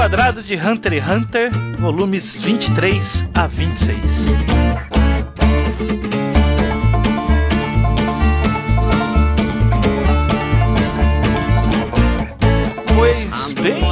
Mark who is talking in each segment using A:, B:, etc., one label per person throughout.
A: Reenquadrado de Hunter x Hunter, volumes 23 a 26. Pois bem,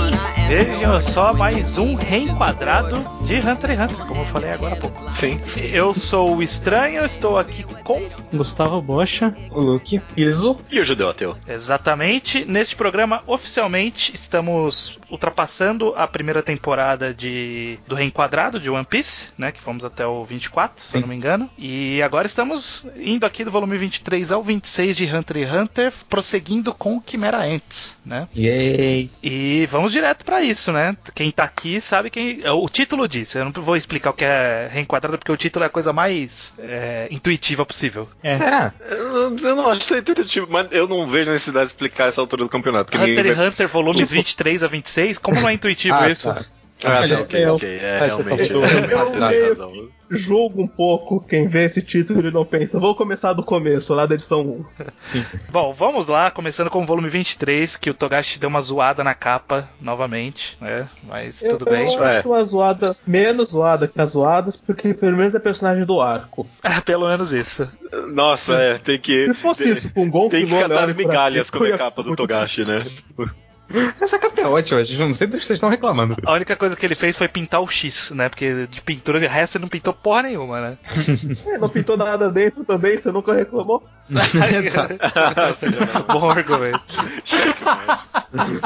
A: vejam só mais um reenquadrado de Hunter x Hunter, como eu falei agora há pouco.
B: Sim.
A: Eu sou o Estranho, estou aqui com
C: Gustavo Bocha.
D: O Luke.
B: Iso. E o Judeu Ateu.
A: Exatamente. Neste programa, oficialmente, estamos ultrapassando a primeira temporada de do Reenquadrado de One Piece, né? Que fomos até o 24, se eu não me engano. E agora estamos indo aqui do volume 23 ao 26 de Hunter x Hunter, prosseguindo com Chimera Ants, né?
D: Yay.
A: E vamos direto pra isso, né? Quem tá aqui sabe quem. O título diz. Eu não vou explicar o que é reenquadrado, porque o título é a coisa mais é, intuitiva possível.
C: É.
D: Será?
B: Eu, eu não acho que é intuitivo, mas eu não vejo necessidade de explicar essa altura do campeonato.
A: Hunter x
B: vai-
A: Hunter, volumes 23 a 26, como não é intuitivo
D: Ah,
A: isso?
D: tá.
B: Ah, não,
D: eu-
B: ok. É, realmente.
D: eu-
E: eu
B: razão.
E: Julgo um pouco quem vê esse título e não pensa. Vou começar do começo, lá da edição 1.
A: Bom, vamos lá, começando com o volume 23, que o Togashi deu uma zoada na capa novamente, né? Mas
E: Eu,
A: tudo bem.
E: eu acho uma zoada menos zoada que as zoadas, porque pelo menos é personagem do arco.
A: Pelo menos isso.
B: Nossa, é, tem que.
E: Se fosse
B: tem,
E: isso com um Gon
B: Tem que catar as migalhas como é
E: eu
B: a capa do Togashi, né?
D: Essa capa é ótima, gente. Não sei do que vocês estão reclamando.
A: A única coisa que ele fez foi pintar o X, né? Porque de pintura de resto ele não pintou porra nenhuma, né?
E: É, Não pintou nada dentro também, você nunca reclamou?
A: Bom argumento.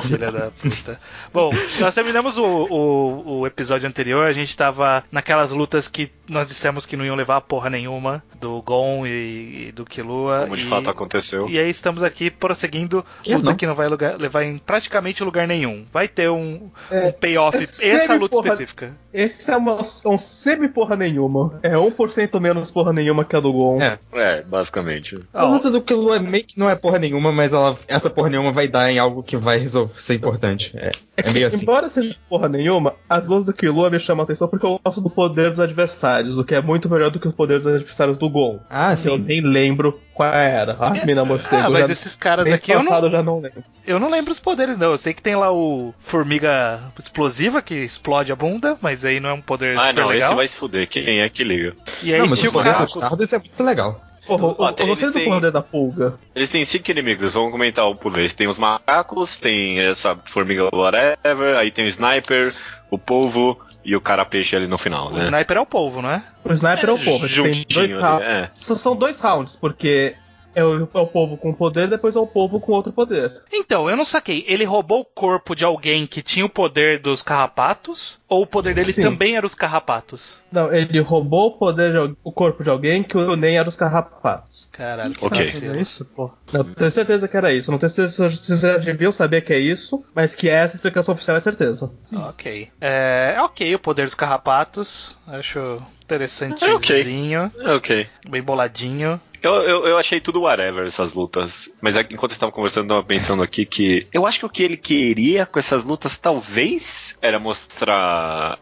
A: Filha da puta. Bom, nós terminamos o, o, o episódio anterior, a gente tava naquelas lutas que nós dissemos que não iam levar a porra nenhuma, do Gon e, e do Killua.
B: Como de
A: e,
B: fato aconteceu.
A: E aí estamos aqui prosseguindo
D: Que
A: luta
D: não.
A: que não vai lugar- levar em praticamente lugar nenhum. Vai ter um,
E: É,
A: um payoff,
E: é
A: essa luta
E: semi-porra-
A: específica.
E: Esse é uma, um semi-porra nenhuma. É 1% menos porra nenhuma que a do Gon.
D: É.
B: É, basicamente.
D: A luta do Killua meio que não é porra nenhuma, mas ela, essa porra nenhuma vai dar em algo que vai resolver, ser importante. É, é meio assim.
E: Embora seja porra nenhuma, as lutas do Killua me chamam a atenção porque eu gosto do poder dos adversários, o que é muito melhor do que o poder dos adversários do Gon.
D: Ah,
E: Eu
D: sim.
E: nem lembro qual era. Ah, mina morcego.
A: Ah, mas
E: já-
A: esses caras
E: mês
A: aqui eu não,
E: eu já não lembro.
A: eu não lembro os poderes, não. Eu sei que tem lá o Formiga Explosiva que explode a bunda, mas aí não é um poder
B: Ah,
A: super
B: não,
A: legal.
B: esse vai se fuder. Quem é que liga?
A: E aí
D: não, mas
A: tinha
D: o
A: o
D: poder
A: cara.
D: dos Tardos é muito legal.
E: Porra, eu,
B: Ó,
E: eu
B: tem-
E: gostei
B: eles
E: do poder da pulga.
B: Eles têm cinco inimigos, vamos comentar um por vez. Tem os macacos, tem essa formiga whatever, aí tem o sniper, o polvo e o cara peixe ali no final,
A: O
B: né?
A: sniper é o polvo, não é?
E: O sniper é o povo. Tem
B: Juntinho
E: dois
B: ali,
E: rounds.
B: é.
E: São dois rounds, porque é o, é o povo com poder, depois é o povo com outro poder.
A: Então, eu não saquei. Ele roubou o corpo de alguém que tinha o poder dos carrapatos? Ou o poder dele
E: Sim.
A: também era os carrapatos?
E: Não, ele roubou o poder de o corpo de alguém que o nem era os carrapatos.
A: Caralho, que
B: Ok.
A: vacilo.
E: É isso, pô? Não, tenho certeza que era isso. Não tenho certeza se vocês já deviam saber que é isso, mas que essa explicação oficial é certeza.
A: Ok. É, é ok o poder dos carrapatos. Acho interessantezinho.
B: É ok.
A: Bem boladinho.
B: Eu, eu, eu achei tudo whatever essas lutas. Mas aqui, enquanto vocês estavam conversando, eu tava pensando aqui que. Eu acho que o que ele queria com essas lutas, talvez, era mostrar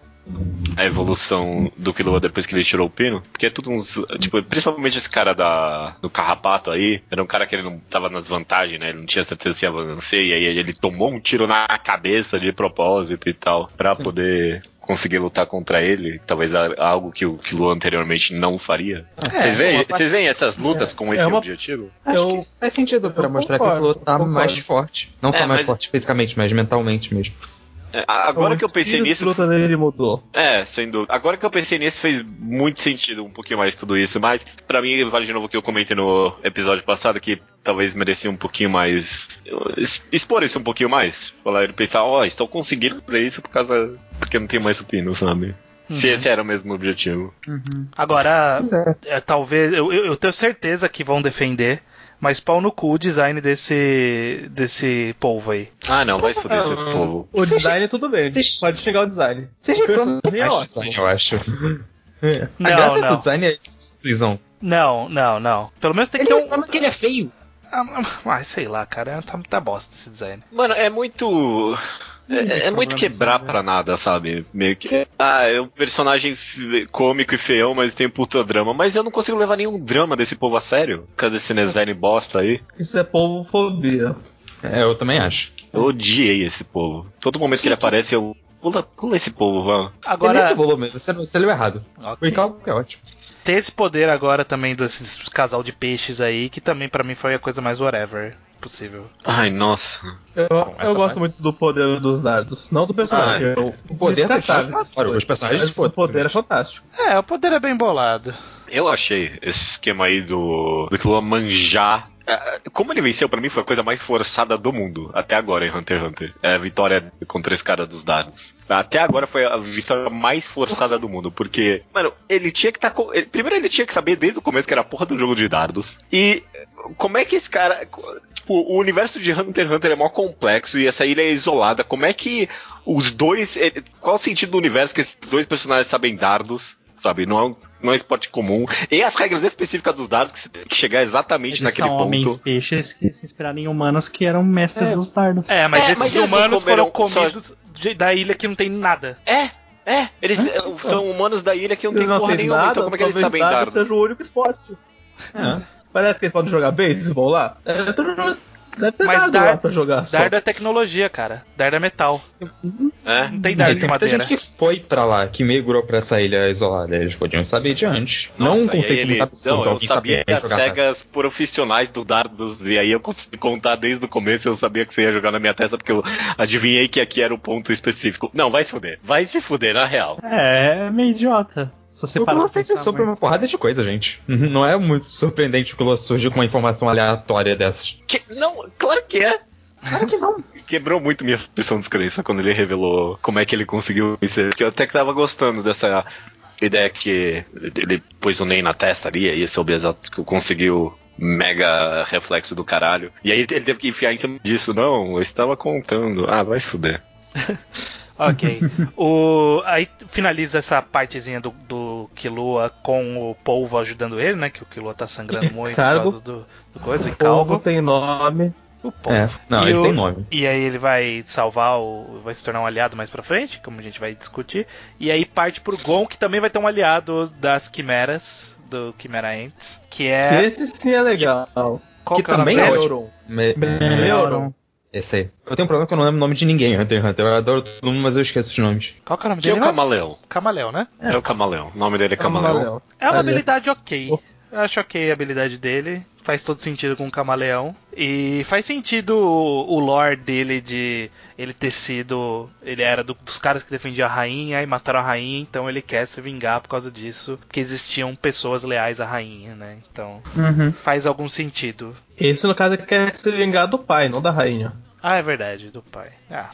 B: a evolução do Killua depois que ele tirou o pino. Porque é tudo uns. Tipo, principalmente esse cara da, do carrapato aí. Era um cara que ele não tava nas vantagens, né? Ele não tinha certeza se ia vencer. E aí ele tomou um tiro na cabeça de propósito e tal. Pra poder. Conseguir lutar contra ele, talvez algo que o Killua anteriormente não faria. vocês, veem,
E: uma parte-
B: vocês veem essas lutas
E: É,
B: com esse
E: é uma-
B: objetivo?
D: Acho
E: Eu-
D: que faz sentido pra
E: eu
D: mostrar
E: concordo,
D: que o Killua tá
E: concordo.
D: mais forte. Não
B: É,
D: só mais
B: mas-
D: forte fisicamente, mas mentalmente mesmo.
B: É, agora
E: O
B: que eu pensei nisso.
E: luta dele mudou.
B: É, sem dúvida. Agora que eu pensei nisso, fez muito sentido um pouquinho mais tudo isso. Mas, pra mim, vale de novo o que eu comentei no episódio passado, que talvez merecia um pouquinho mais. expor isso um pouquinho mais. Falar e pensar, ó, estou conseguindo fazer isso por causa. Porque eu não tenho mais supino, sabe? Se
A: Uhum.
B: esse era o mesmo objetivo.
A: Agora, é, talvez. Eu, eu eu tenho certeza que vão defender. Mas pau no cu o design desse. desse polvo aí.
B: Ah, não, vai se fuder esse
D: Ah,
B: povo.
E: O design tudo bem, pode xingar o design.
D: Vocês
E: O
D: reclamam
E: personagem é
D: mais do
E: ótimo.
D: design, eu acho.
E: É.
D: A
A: Não,
D: graça
A: não.
D: do design é Luizão.
A: Não, não, não. Pelo menos tem que
D: Ele
A: ter um.
D: que ele é feio.
A: Ah, ah, sei lá, cara. Tá, tá bosta esse design.
B: Mano, é muito. É, é muito quebrar pra nada, sabe? Meio que. Ah, é um personagem cômico e feião, mas tem puta drama. Mas eu não consigo levar nenhum drama desse povo a sério. Cadê esse design bosta aí?
E: Isso é polvofobia.
D: É, eu também acho.
B: Eu odiei esse povo. Todo momento que ele aparece, eu pula, pula esse povo, vamos.
A: Agora,
D: É nesse volume, você, você leu errado.
A: Ok.
D: O Icalco é ótimo.
A: Tem esse poder agora também desses casal de peixes aí, que também pra mim foi a coisa mais whatever possível.
B: Ai, nossa.
E: Eu, eu gosto
D: parte.
E: muito do poder dos dardos, não do personagem. eu-
D: O poder é fantástico. Os personagens,
E: o poder é fantástico.
A: É, o poder é bem bolado.
B: Eu achei esse esquema aí do, do Killua manjar. é, Como ele venceu, pra mim foi a coisa mais forçada do mundo. Até agora em Hunter x Hunter. É a vitória contra esse cara dos dados. Até agora foi a vitória mais forçada do mundo. Porque, mano, ele tinha que estar. com ele- primeiro ele tinha que saber desde o começo que era a porra do jogo de dardos. E como é que esse cara. Tipo, o universo de Hunter x Hunter é mó complexo e essa ilha é isolada. Como é que os dois. ele- Qual o sentido do universo que esses dois personagens sabem dardos? Sabe, não é, um, não é um esporte comum. E as regras específicas dos dardos que você tem que chegar exatamente
C: Eles
B: naquele
C: são
B: ponto.
C: homens peixes que se inspiraram em humanos que eram mestres dos dardos.
A: É, mas
B: É,
A: esses
B: mas
A: humanos foram
B: comeram só-
A: comidos de- da ilha que não tem nada.
B: É, é. Eles eh, são humanos da ilha que não
E: Se
B: tem
E: não
B: porra
E: tem
B: nenhuma.
E: nada,
B: então como é que eles sabem
E: dado
B: dardos?
E: seja o único esporte.
D: É.
E: Parece que eles podem jogar bem, se vão lá. É, tô jogando- Deve ter
A: Mas
E: dado
A: dar-
E: lá pra jogar só.
A: Dardo é tecnologia, cara. Dardo é metal.
B: É?
A: Não tem dardo
D: tem
A: de
D: muita
A: madeira.
D: gente que foi pra lá, que migrou pra essa ilha isolada. Eles podiam saber de antes. não
B: Nossa,
D: um
B: e aí
D: conceito
B: ele,
D: muito absurdo.
B: Não, eu
D: alguém
B: sabia as cegas profissionais do dardos, e aí eu consegui contar desde o começo, eu sabia que você ia jogar na minha testa, porque eu adivinhei que aqui era o ponto específico. Não, vai se fuder. Vai se fuder, na real.
C: É, é meio idiota. Se você parar pensar
D: sobre
C: muito.
D: uma porrada de coisa, gente. Uhum, Não é muito surpreendente o Kula surgir com uma informação aleatória dessas.
B: Que- não, claro que é.
D: Claro que não.
B: Quebrou muito minha suspensão de descrença quando ele revelou como é que ele conseguiu vencer. Porque eu até que tava gostando dessa ideia que ele pôs o Ney na testa ali, e soube exato que conseguiu mega reflexo do caralho. E aí ele teve que enfiar em cima disso. Não, eu estava contando. Ah, vai se fuder.
A: Ok. o, aí finaliza essa partezinha do, do Killua com o polvo ajudando ele, né? Que o Killua tá sangrando muito
E: Cargo.
A: por causa do, do coisa, o
E: O povo
A: calvo.
E: tem nome.
A: O polvo.
D: É, não,
A: E
D: ele
A: o-
D: tem nome.
A: E aí ele vai salvar o. vai se tornar um aliado mais pra frente, como a gente vai discutir. E aí parte pro Gon, que também vai ter um aliado das quimeras, do Chimera Ants, que
E: Que
A: é.
E: esse sim é legal.
A: Qual
D: que
A: que é o nome
D: também é.
E: Melhoron.
D: Me-. Esse aí. Eu tenho um problema que eu não lembro o nome de ninguém Hunter x Hunter. Eu adoro todo mundo, mas eu esqueço os nomes.
A: Qual que é o nome
B: Que é
A: dele?
B: o Camaleão.
A: Camaleão, né?
B: É. o Camaleão. O nome dele é Camaleão.
A: É uma
E: Ali.
A: habilidade ok. Eu acho ok a habilidade dele. Faz todo sentido com o camaleão. E faz sentido o, o lore dele de ele ter sido. Ele era do- dos caras que defendiam a rainha e mataram a rainha, então ele quer se vingar por causa disso. Porque existiam pessoas leais à rainha, né? Então
C: Uhum.
A: faz algum sentido.
E: Esse, no caso, quer se vingar do pai, não da rainha.
A: Ah, é verdade, do pai. Ah,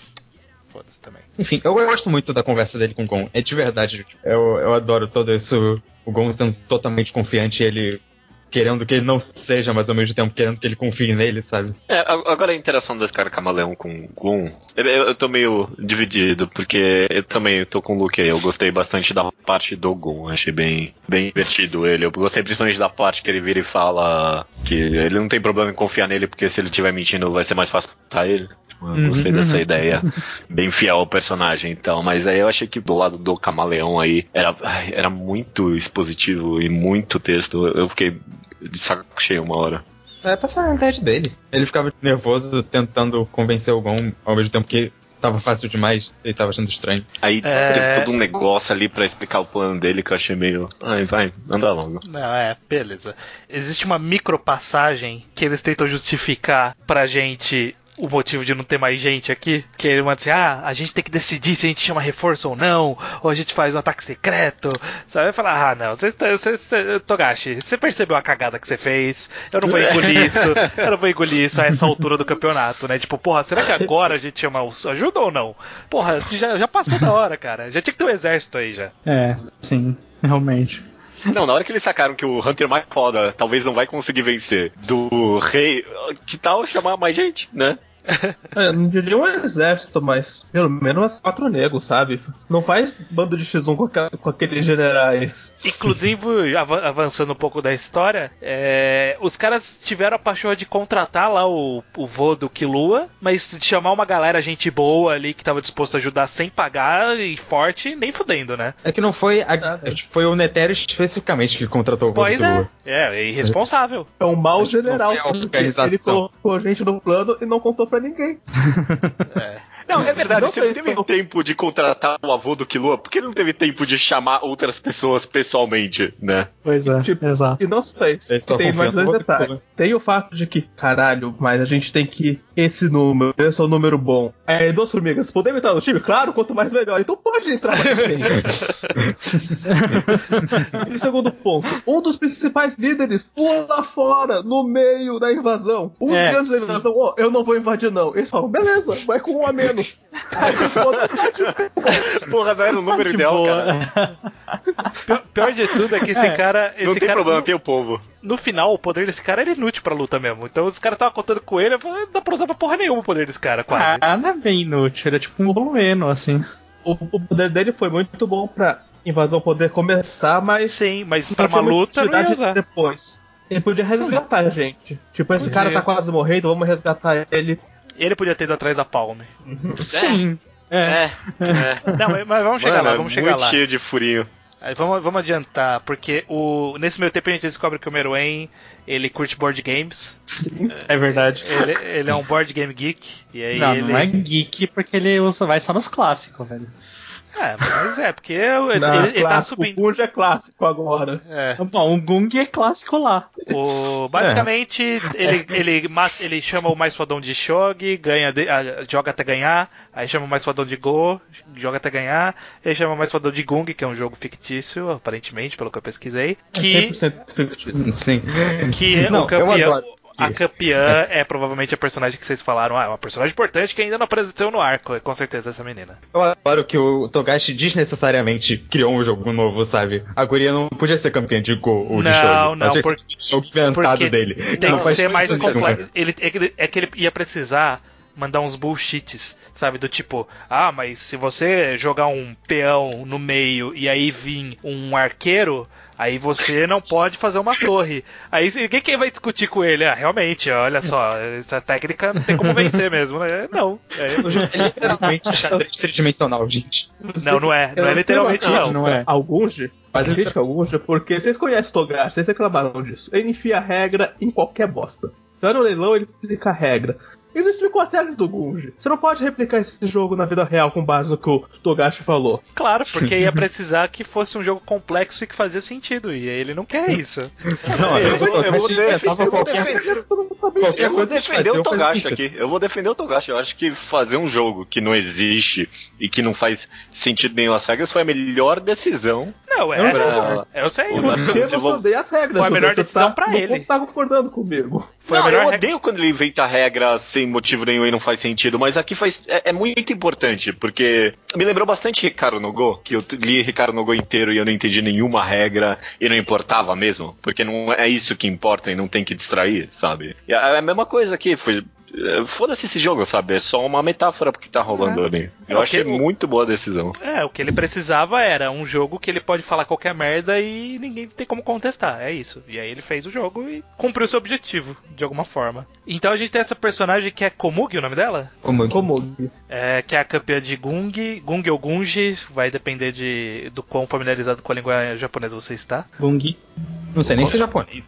A: foda-se também.
D: Enfim, eu gosto muito da conversa dele com o Gon. É de verdade. tipo, Eu, eu adoro todo isso. O Gon sendo totalmente confiante e ele querendo que ele não seja, mas ao mesmo tempo querendo que ele confie nele, sabe?
B: É, a- agora a interação desse cara camaleão com o Gon, eu, eu, eu tô meio dividido, porque eu também tô com o Luke aí, eu gostei bastante da parte do Gon, achei bem, bem divertido ele, eu gostei principalmente da parte que ele vira e fala que ele não tem problema em confiar nele, porque se ele estiver mentindo vai ser mais fácil pra ele. Tipo, Eu gostei
D: Uhum,
B: dessa
D: uhum.
B: ideia, bem fiel ao personagem, então, mas aí eu achei que do lado do camaleão aí, era, ai, era muito expositivo e muito texto, eu fiquei de saco cheio uma hora.
D: É a personalidade dele. Ele ficava nervoso tentando convencer o Gon ao mesmo tempo que tava fácil demais e tava achando estranho.
B: Aí
A: É.
B: teve todo um negócio ali pra explicar o plano dele que eu achei meio. Ai, vai, anda logo.
A: Não, é, beleza. Existe uma micropassagem que eles tentam justificar pra gente o motivo de não ter mais gente aqui. Que ele manda assim: ah, a gente tem que decidir se a gente chama reforço ou não, ou a gente faz um ataque secreto. Sabe? Falar: ah, não, você, você, você- Togashi, você percebeu a cagada que você fez? Eu não vou engolir isso, eu não vou engolir isso a essa altura do campeonato, né? Tipo, porra, será que agora a gente chama ajuda ou não? Porra, já, já passou da hora, cara. Já tinha que ter um exército aí já.
C: É, sim, realmente.
B: Não, na hora que eles sacaram que o Hunter mais foda talvez não vai conseguir vencer do rei, que tal chamar mais gente, né?
E: É, não diria um exército, mas pelo menos umas quatro negros, sabe? Não faz bando de X1 com, com aqueles generais.
A: Inclusive, ava- avançando um pouco da história, é, os caras tiveram a pachorra de contratar lá o, o vô do Kilua, mas de chamar uma galera, gente boa ali, que tava disposto a ajudar sem pagar e forte, nem fudendo, né?
D: É que não foi. A, foi o Netero especificamente que contratou o
A: Pois
D: Voldemort.
A: é, é irresponsável.
E: É um mau general.
D: É.
E: Ele colocou a gente no plano e não contou pra ninguém.
B: Não, é verdade,
E: Não
B: você não teve
E: eu-
B: tempo de contratar o avô do Killua, por que ele não teve tempo de chamar outras pessoas pessoalmente, né?
C: Pois é,
E: Tipo,
C: exato.
E: E não só isso, tem mais dois detalhes. Tem o fato de que, caralho, mas a gente tem que esse número, esse é o número bom. Aí, duas formigas, podemos entrar no time? Claro, quanto mais melhor. Então pode entrar mais gente. e segundo ponto, um dos principais líderes pula fora, no meio da invasão. Um dos
C: É,
E: grandes da invasão, ó, eu não vou invadir não. Eles falam, beleza, vai com um a menos. Aí, foda-se.
B: Porra, não era o número
C: De
B: ideal,
C: boa.
B: cara.
A: Pior, pior de tudo é que esse
C: É,
A: cara. Esse
B: Não tem
A: cara,
B: problema,
A: no,
B: tem o povo.
A: no final, o poder desse cara era inútil pra luta mesmo. Então os caras estavam contando com ele, eu falei, não dá pra usar pra porra nenhuma o poder desse cara, quase.
C: Ah, não é bem inútil, ele é tipo um Blueno, assim.
E: o, o poder dele foi muito bom pra invasão poder começar, mas
A: Sim, mas pra uma luta não ia usar.
E: depois. Ele podia resgatar a gente. Tipo, esse
A: Podia.
E: cara tá quase morrendo, vamos resgatar ele.
A: Ele podia ter ido atrás da Palme.
C: Sim. É.
B: É, é.
A: Não, mas- vamos chegar
B: Mano,
A: lá,
B: é
A: vamos chegar
B: muito
A: lá.
B: cheio de furinho.
A: Vamos, vamos adiantar, porque o, nesse meio tempo a gente descobre que o Meruem, ele curte board games.
C: É verdade.
A: Ele, ele é um board game geek. E aí
C: Não,
A: ele.
C: não é geek porque ele usa, vai só nos clássicos, velho.
A: É, mas é, porque ele,
E: Na
A: ele- ele tá subindo.
E: O Gunja é clássico agora.
A: É.
C: Bom, o Gung é clássico lá.
A: O, basicamente, ele, ele, mata, ele chama o mais fodão de Shogi, ganha de- ah, joga até ganhar, aí chama o mais fodão de Go, joga até ganhar, ele chama o mais fodão de Gung, que é um jogo fictício, aparentemente, pelo que eu pesquisei,
E: É
A: que,
E: 100% fictício.
D: Sim.
A: que
D: Não,
A: o campeão. A campeã é provavelmente a personagem que vocês falaram. Ah, é uma personagem importante que ainda não apareceu no arco. Com certeza essa menina.
D: Eu adoro que o Togashi desnecessariamente criou um jogo novo, sabe? A guria não podia ser campeã de Go ou de
A: Não,
D: Shogi.
A: não,
D: que
A: por-
D: jogo inventado dele.
A: Tem
D: Não
A: que
D: faz
A: ser mais
D: sentido,
A: complexo. Ele, ele, é que ele ia precisar mandar uns bullshits, sabe? Do tipo, ah, mas se você jogar um peão no meio e aí vir um arqueiro, aí você não pode fazer uma torre. Aí quem, quem vai discutir com ele? Ah, realmente, olha só, essa técnica não tem como vencer mesmo, né? Não. É,
D: É literalmente xadrez tridimensional, gente.
A: não, não é. Não é literalmente não.
C: Não é.
E: Alguns,
D: Mas
E: crítica alguns, porque vocês conhecem o Togashi, vocês reclamaram disso. Ele enfia a regra em qualquer bosta. Você vai no leilão, ele explica a regra. Ele explicou as regras do Gunji. Você não pode replicar esse jogo na vida real com base no que o Togashi falou.
A: Claro, porque ia precisar que fosse um jogo complexo e que fazia sentido. E ele não quer isso.
D: Não,
B: Eu vou- eu vou defender- eu vou defender- Eu vou defender o Togashi aqui. Eu vou defender o Togashi. Eu acho que fazer um jogo que não existe e que não faz sentido nenhum as regras foi a melhor decisão.
A: Não, é.
E: Eu
B: não-
A: Eu sei.
E: Porque você
B: desenvol-
E: odeia as regras.
A: Foi a melhor decisão
E: tá,
A: pra
E: não
A: ele.
E: Você tá concordando comigo.
A: Foi a
B: não,
A: melhor
B: eu
A: re-
B: odeio quando ele inventa regra sem motivo nenhum e não faz sentido, mas aqui faz, é, é muito importante, porque me lembrou bastante Ricardo no Go, que eu li Ricardo no Go inteiro e eu não entendi nenhuma regra e não importava mesmo, porque não é isso que importa e não tem que distrair, sabe? E a, a mesma coisa aqui, foi. É, Foda-se esse jogo, sabe? É só uma metáfora porque tá rolando
A: É.
B: ali.
A: É,
B: Eu
A: o
B: achei
A: que-
B: muito boa a decisão.
A: É, o que ele precisava era um jogo que ele pode falar qualquer merda e ninguém tem como contestar. É isso. E aí ele fez o jogo e cumpriu seu objetivo, de alguma forma. Então a gente tem essa personagem que é Komugi, o nome dela?
D: Como,
E: Como?
A: É, que é a campeã de Gung, Gung ou Gunji, vai depender de, do quão familiarizado com a língua japonesa você está.
C: Gung.
D: Não sei nem se é japonês.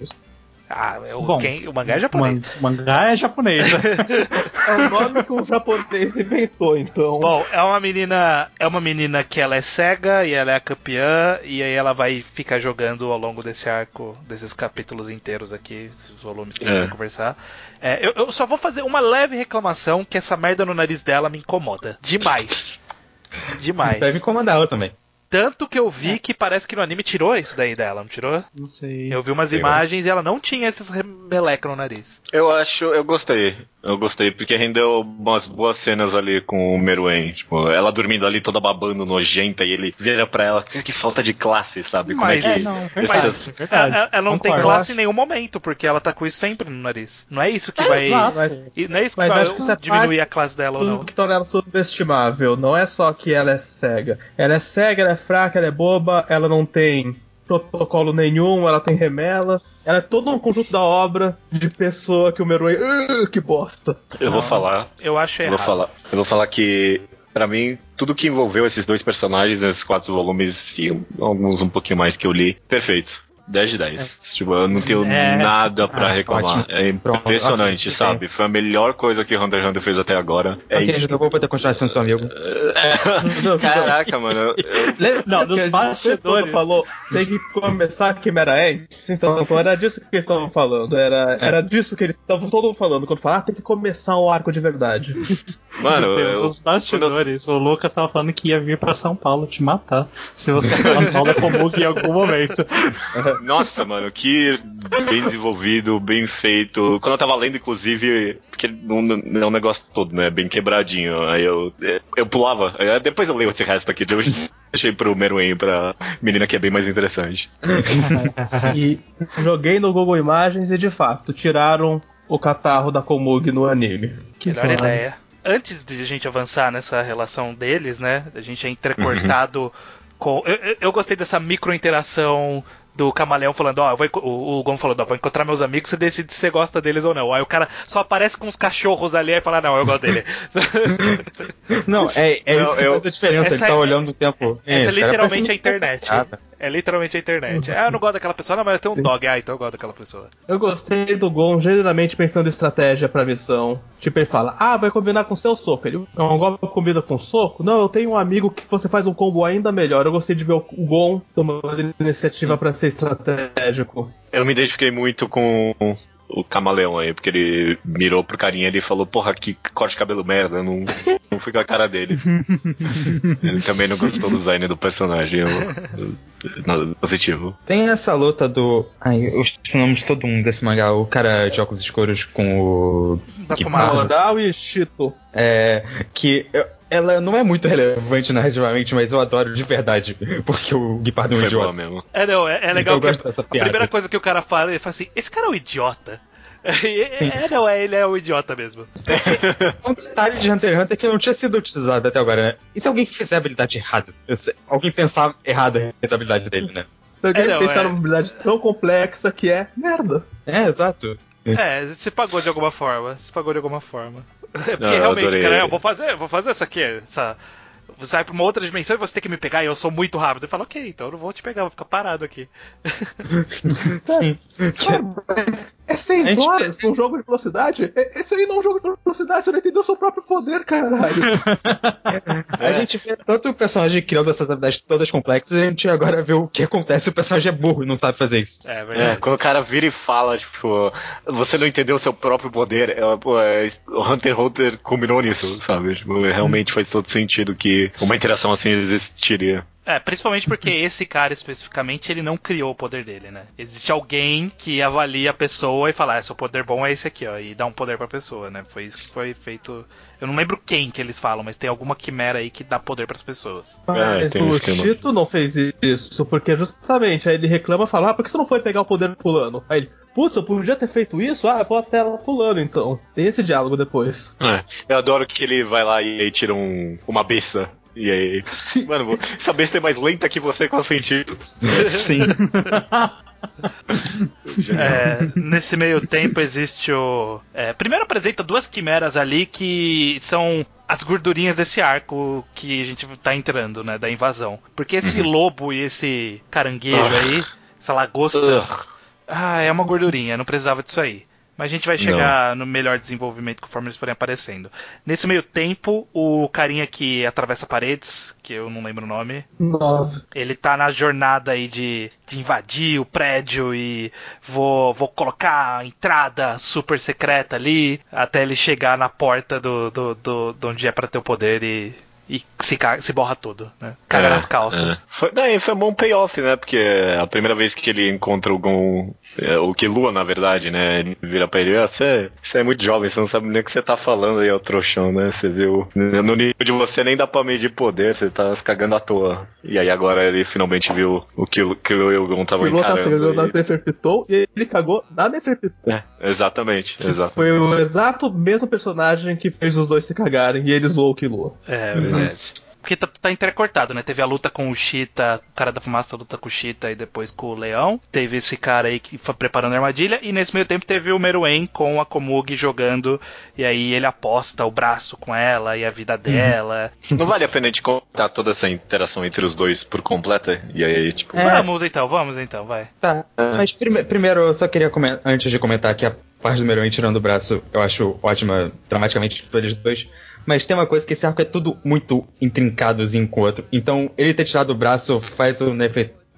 A: Ah, é o,
C: Bom,
A: quem, o mangá é japonês.
C: O mangá é japonês. né?
E: É o nome que um japonês inventou, então.
A: Bom, é uma menina, é uma menina que ela é cega e ela é a campeã e aí ela vai ficar jogando ao longo desse arco, desses capítulos inteiros aqui, esses volumes que a gente
B: É.
A: vai conversar. É, eu, eu só vou fazer uma leve reclamação que essa merda no nariz dela me incomoda demais. Demais.
D: Deve incomodar ela também.
A: Tanto que eu vi que parece que no anime tirou isso daí dela, não tirou?
C: Não sei.
A: Eu vi umas imagens e ela não tinha esses remelecos no nariz.
B: Eu acho, eu gostei. Eu gostei, porque rendeu umas boas cenas ali com o Meruem. Tipo, ela dormindo ali toda babando, nojenta, e ele vira pra ela. Que, que falta de classe, sabe? Como
A: Mas-
B: é que.
C: É, não,
B: essas-
C: verdade. verdade.
A: Ela, ela não tem
C: Concordo.
A: classe em nenhum momento, porque ela tá com isso sempre no nariz. Não é isso que vai.
C: Exato.
E: Mas-
A: E não é isso que
E: Mas
A: vai
E: acho que isso é
A: diminuir a classe dela ou não.
E: que torna ela subestimável. Não é só que ela é cega. Ela é cega, ela é fraca, ela é boba, ela não tem protocolo nenhum, ela tem remela. Ela é todo um conjunto da obra de pessoa que o Meruem. "Ah, que bosta!
B: Eu vou
A: Não.
B: falar.
A: Eu acho
B: Eu
A: errado.
B: vou falar. Eu vou falar que. Pra mim, tudo que envolveu esses dois personagens nesses quatro volumes e alguns um pouquinho mais que eu li, perfeito. 10 de 10. Tipo, eu não tenho
C: É.
B: nada pra
D: Ah,
B: reclamar.
D: ótimo.
B: É
D: Pronto,
B: impressionante,
D: ótimo.
B: sabe? Foi a melhor coisa que Hunter x Hunter fez até agora. É
D: Ok, eu vou poder continuar sendo seu amigo.
B: Caraca, mano. eu- eu-
C: Não,
E: gente
C: bastidores.
E: falou tem que começar a Quimera Ants? Então, então era disso que eles estavam falando. Era, era disso que eles estavam todo mundo falando. Quando falaram, ah, tem que começar o arco de verdade.
B: Mano, eu,
C: Nos bastidores, o Lucas tava falando que ia vir pra São Paulo te matar. Se você falasse mal da Komug em algum momento.
B: Nossa, mano, que bem desenvolvido, bem feito. Quando eu tava lendo, inclusive, porque não, não é um negócio todo, né? Bem quebradinho. Aí eu, eu pulava. Depois eu leio esse resto aqui. Eu deixei pro Meruem, pra menina que é bem mais interessante.
E: e joguei no Google Imagens e de fato tiraram o catarro da Komug no anime.
C: Que
A: Melhor ideia. Antes de a gente avançar nessa relação deles, né? A gente é entrecortado com. Eu, eu- eu gostei dessa micro interação do camaleão falando, ó, enco- o, o Gon falando, ó, vou encontrar meus amigos, você decide se você gosta deles ou não. Aí o cara só aparece com os cachorros ali e fala, não, eu gosto dele.
D: Não, é, é
B: Não,
D: isso que
B: eu-
D: faz a diferença. Ele tá
A: é-
D: olhando o tempo.
A: Essa é literalmente a internet.
D: nada.
A: É literalmente a internet. Ah, eu não gosto daquela pessoa, não, mas eu tenho um dog. Ah, então eu gosto daquela pessoa.
E: Eu gostei do Gon genuinamente pensando em estratégia pra missão. Tipo, ele fala, ah, vai combinar com seu soco. Ele, é um golpe que combina com soco? Não, eu tenho um amigo que você faz um combo ainda melhor. Eu gostei de ver o o Gon tomando iniciativa pra ser estratégico.
B: Eu me identifiquei muito com o camaleão aí, porque ele mirou pro carinha e falou, porra, que corte de cabelo merda, não, não fui com a cara dele. ele também não gostou do design do personagem. Eu, eu- positivo.
D: Tem essa luta do. Ai, eu esqueci o nome de todo mundo desse mangá. O cara de óculos escuros com o.
A: Da
D: Que
A: fumaça.
E: Moral e Chito.
D: É. Que. eu- ela não é muito relevante narrativamente, mas eu adoro de verdade. Porque o Guipardo é um
B: Foi
D: idiota.
B: mesmo.
A: É, não, é, é legal
D: eu
A: que a,
D: gosto dessa
A: a
D: piada.
A: primeira coisa que o cara fala, ele fala assim, esse cara é um idiota. É, é, não, é, ele é um idiota mesmo.
D: Um detalhe de Hunter x Hunter que não tinha sido utilizado até agora, né? E se alguém fizer a habilidade errada? Eu Alguém pensar errado a respeito da habilidade dele, né?
E: Eu
A: É, não,
E: pensar
A: é.
E: numa habilidade tão complexa que é merda.
D: É, exato.
A: É, se pagou de alguma forma. Se pagou de alguma forma. É porque realmente, cara, eu vou fazer, vou fazer essa aqui, essa. Você vai pra uma outra dimensão e você tem que me pegar e eu sou muito rápido. Eu falo, ok, então eu não vou te pegar, vou ficar parado aqui.
D: Sim.
E: Cara, é 100
D: A gente-
E: horas num jogo de velocidade? É- Esse aí não é um jogo de velocidade, você não entendeu o seu próprio poder, caralho.
D: A gente vê tanto o personagem criando essas habilidades todas complexas, e a gente agora vê o que acontece se o personagem é burro e não sabe fazer isso.
A: É
B: É,
A: verdade.
B: quando o cara vira e fala, tipo, você não entendeu o seu próprio poder, é, pô, é, o Hunter x Hunter combinou nisso, sabe? Tipo, realmente faz todo sentido que uma interação assim existiria.
A: É, principalmente porque esse cara especificamente ele não criou o poder dele, né? Existe alguém que avalia a pessoa e fala, ah, seu poder bom é esse aqui, ó, e dá um poder pra pessoa, né? Foi isso que foi feito. Eu não lembro quem que eles falam, mas tem alguma quimera aí que dá poder pras pessoas.
B: É,
E: Mas
B: tem
E: o. Chito não fez isso, porque justamente aí ele reclama e fala, ah, por que você não foi pegar o poder do fulano? Aí ele, putz, eu podia ter feito isso? Ah, eu vou até lá fulano então. Tem esse diálogo depois.
B: É, eu adoro que ele vai lá e aí tira um, uma besta. E aí, mano, essa besta é mais lenta que você com sentido.
D: Sim.
A: É, nesse meio tempo existe o. é, primeiro apresenta duas quimeras ali que são as gordurinhas desse arco que a gente tá entrando, né? Da invasão. Porque esse lobo e esse caranguejo
B: Ah.
A: aí, essa lagosta. Ah, é uma gordurinha, não precisava disso aí. Mas a gente vai chegar no melhor desenvolvimento conforme eles forem aparecendo. Nesse meio tempo, o carinha que atravessa paredes, que eu não lembro o nome,
E: Nove.
A: ele tá na jornada aí de, de invadir o prédio e vou, vou colocar a entrada super secreta ali até ele chegar na porta do, do, do, de onde é pra ter o poder e, e se, se borra tudo, né? Caga
B: É,
A: nas calças.
B: é. Foi, daí foi um bom payoff, né? Porque é a primeira vez que ele encontra o Gon, é, o Killua, na verdade, né? Ele vira pra ele, ah, você, você é muito jovem, você não sabe nem o que você tá falando aí, é o trouxão, né? Você viu, no nível de você nem dá pra medir poder, você tá se cagando à toa. E aí agora ele finalmente viu o que o Killua e o Gon
E: O
B: estavam
E: Kilo tá
B: encarando.
E: segurando na
B: e-
E: Neferpitou e ele cagou na Neferpitou.
B: É, exatamente, exato.
E: Foi o exato mesmo personagem que fez os dois se cagarem e ele zoou o Kilo.
A: É, verdade. Porque tá, tá entrecortado, né? Teve a luta com o Cheetah, o cara da fumaça luta com o Cheetah e depois com o Leão. Teve esse cara aí que foi preparando a armadilha. E nesse meio tempo teve o Meruem com a Komugi jogando. E aí ele aposta o braço com ela e a vida dela.
B: Não vale a pena a gente contar toda essa interação entre os dois por completa? E aí, tipo.
C: É.
A: Vamos então, vamos então, vai.
D: Tá. Mas prime- primeiro eu só queria comentar, antes de comentar que a parte do Meruem tirando o braço, eu acho ótima dramaticamente por eles dois. Mas tem uma coisa que esse arco é tudo muito intrincadozinho com o outro. Então, ele ter tirado o braço faz o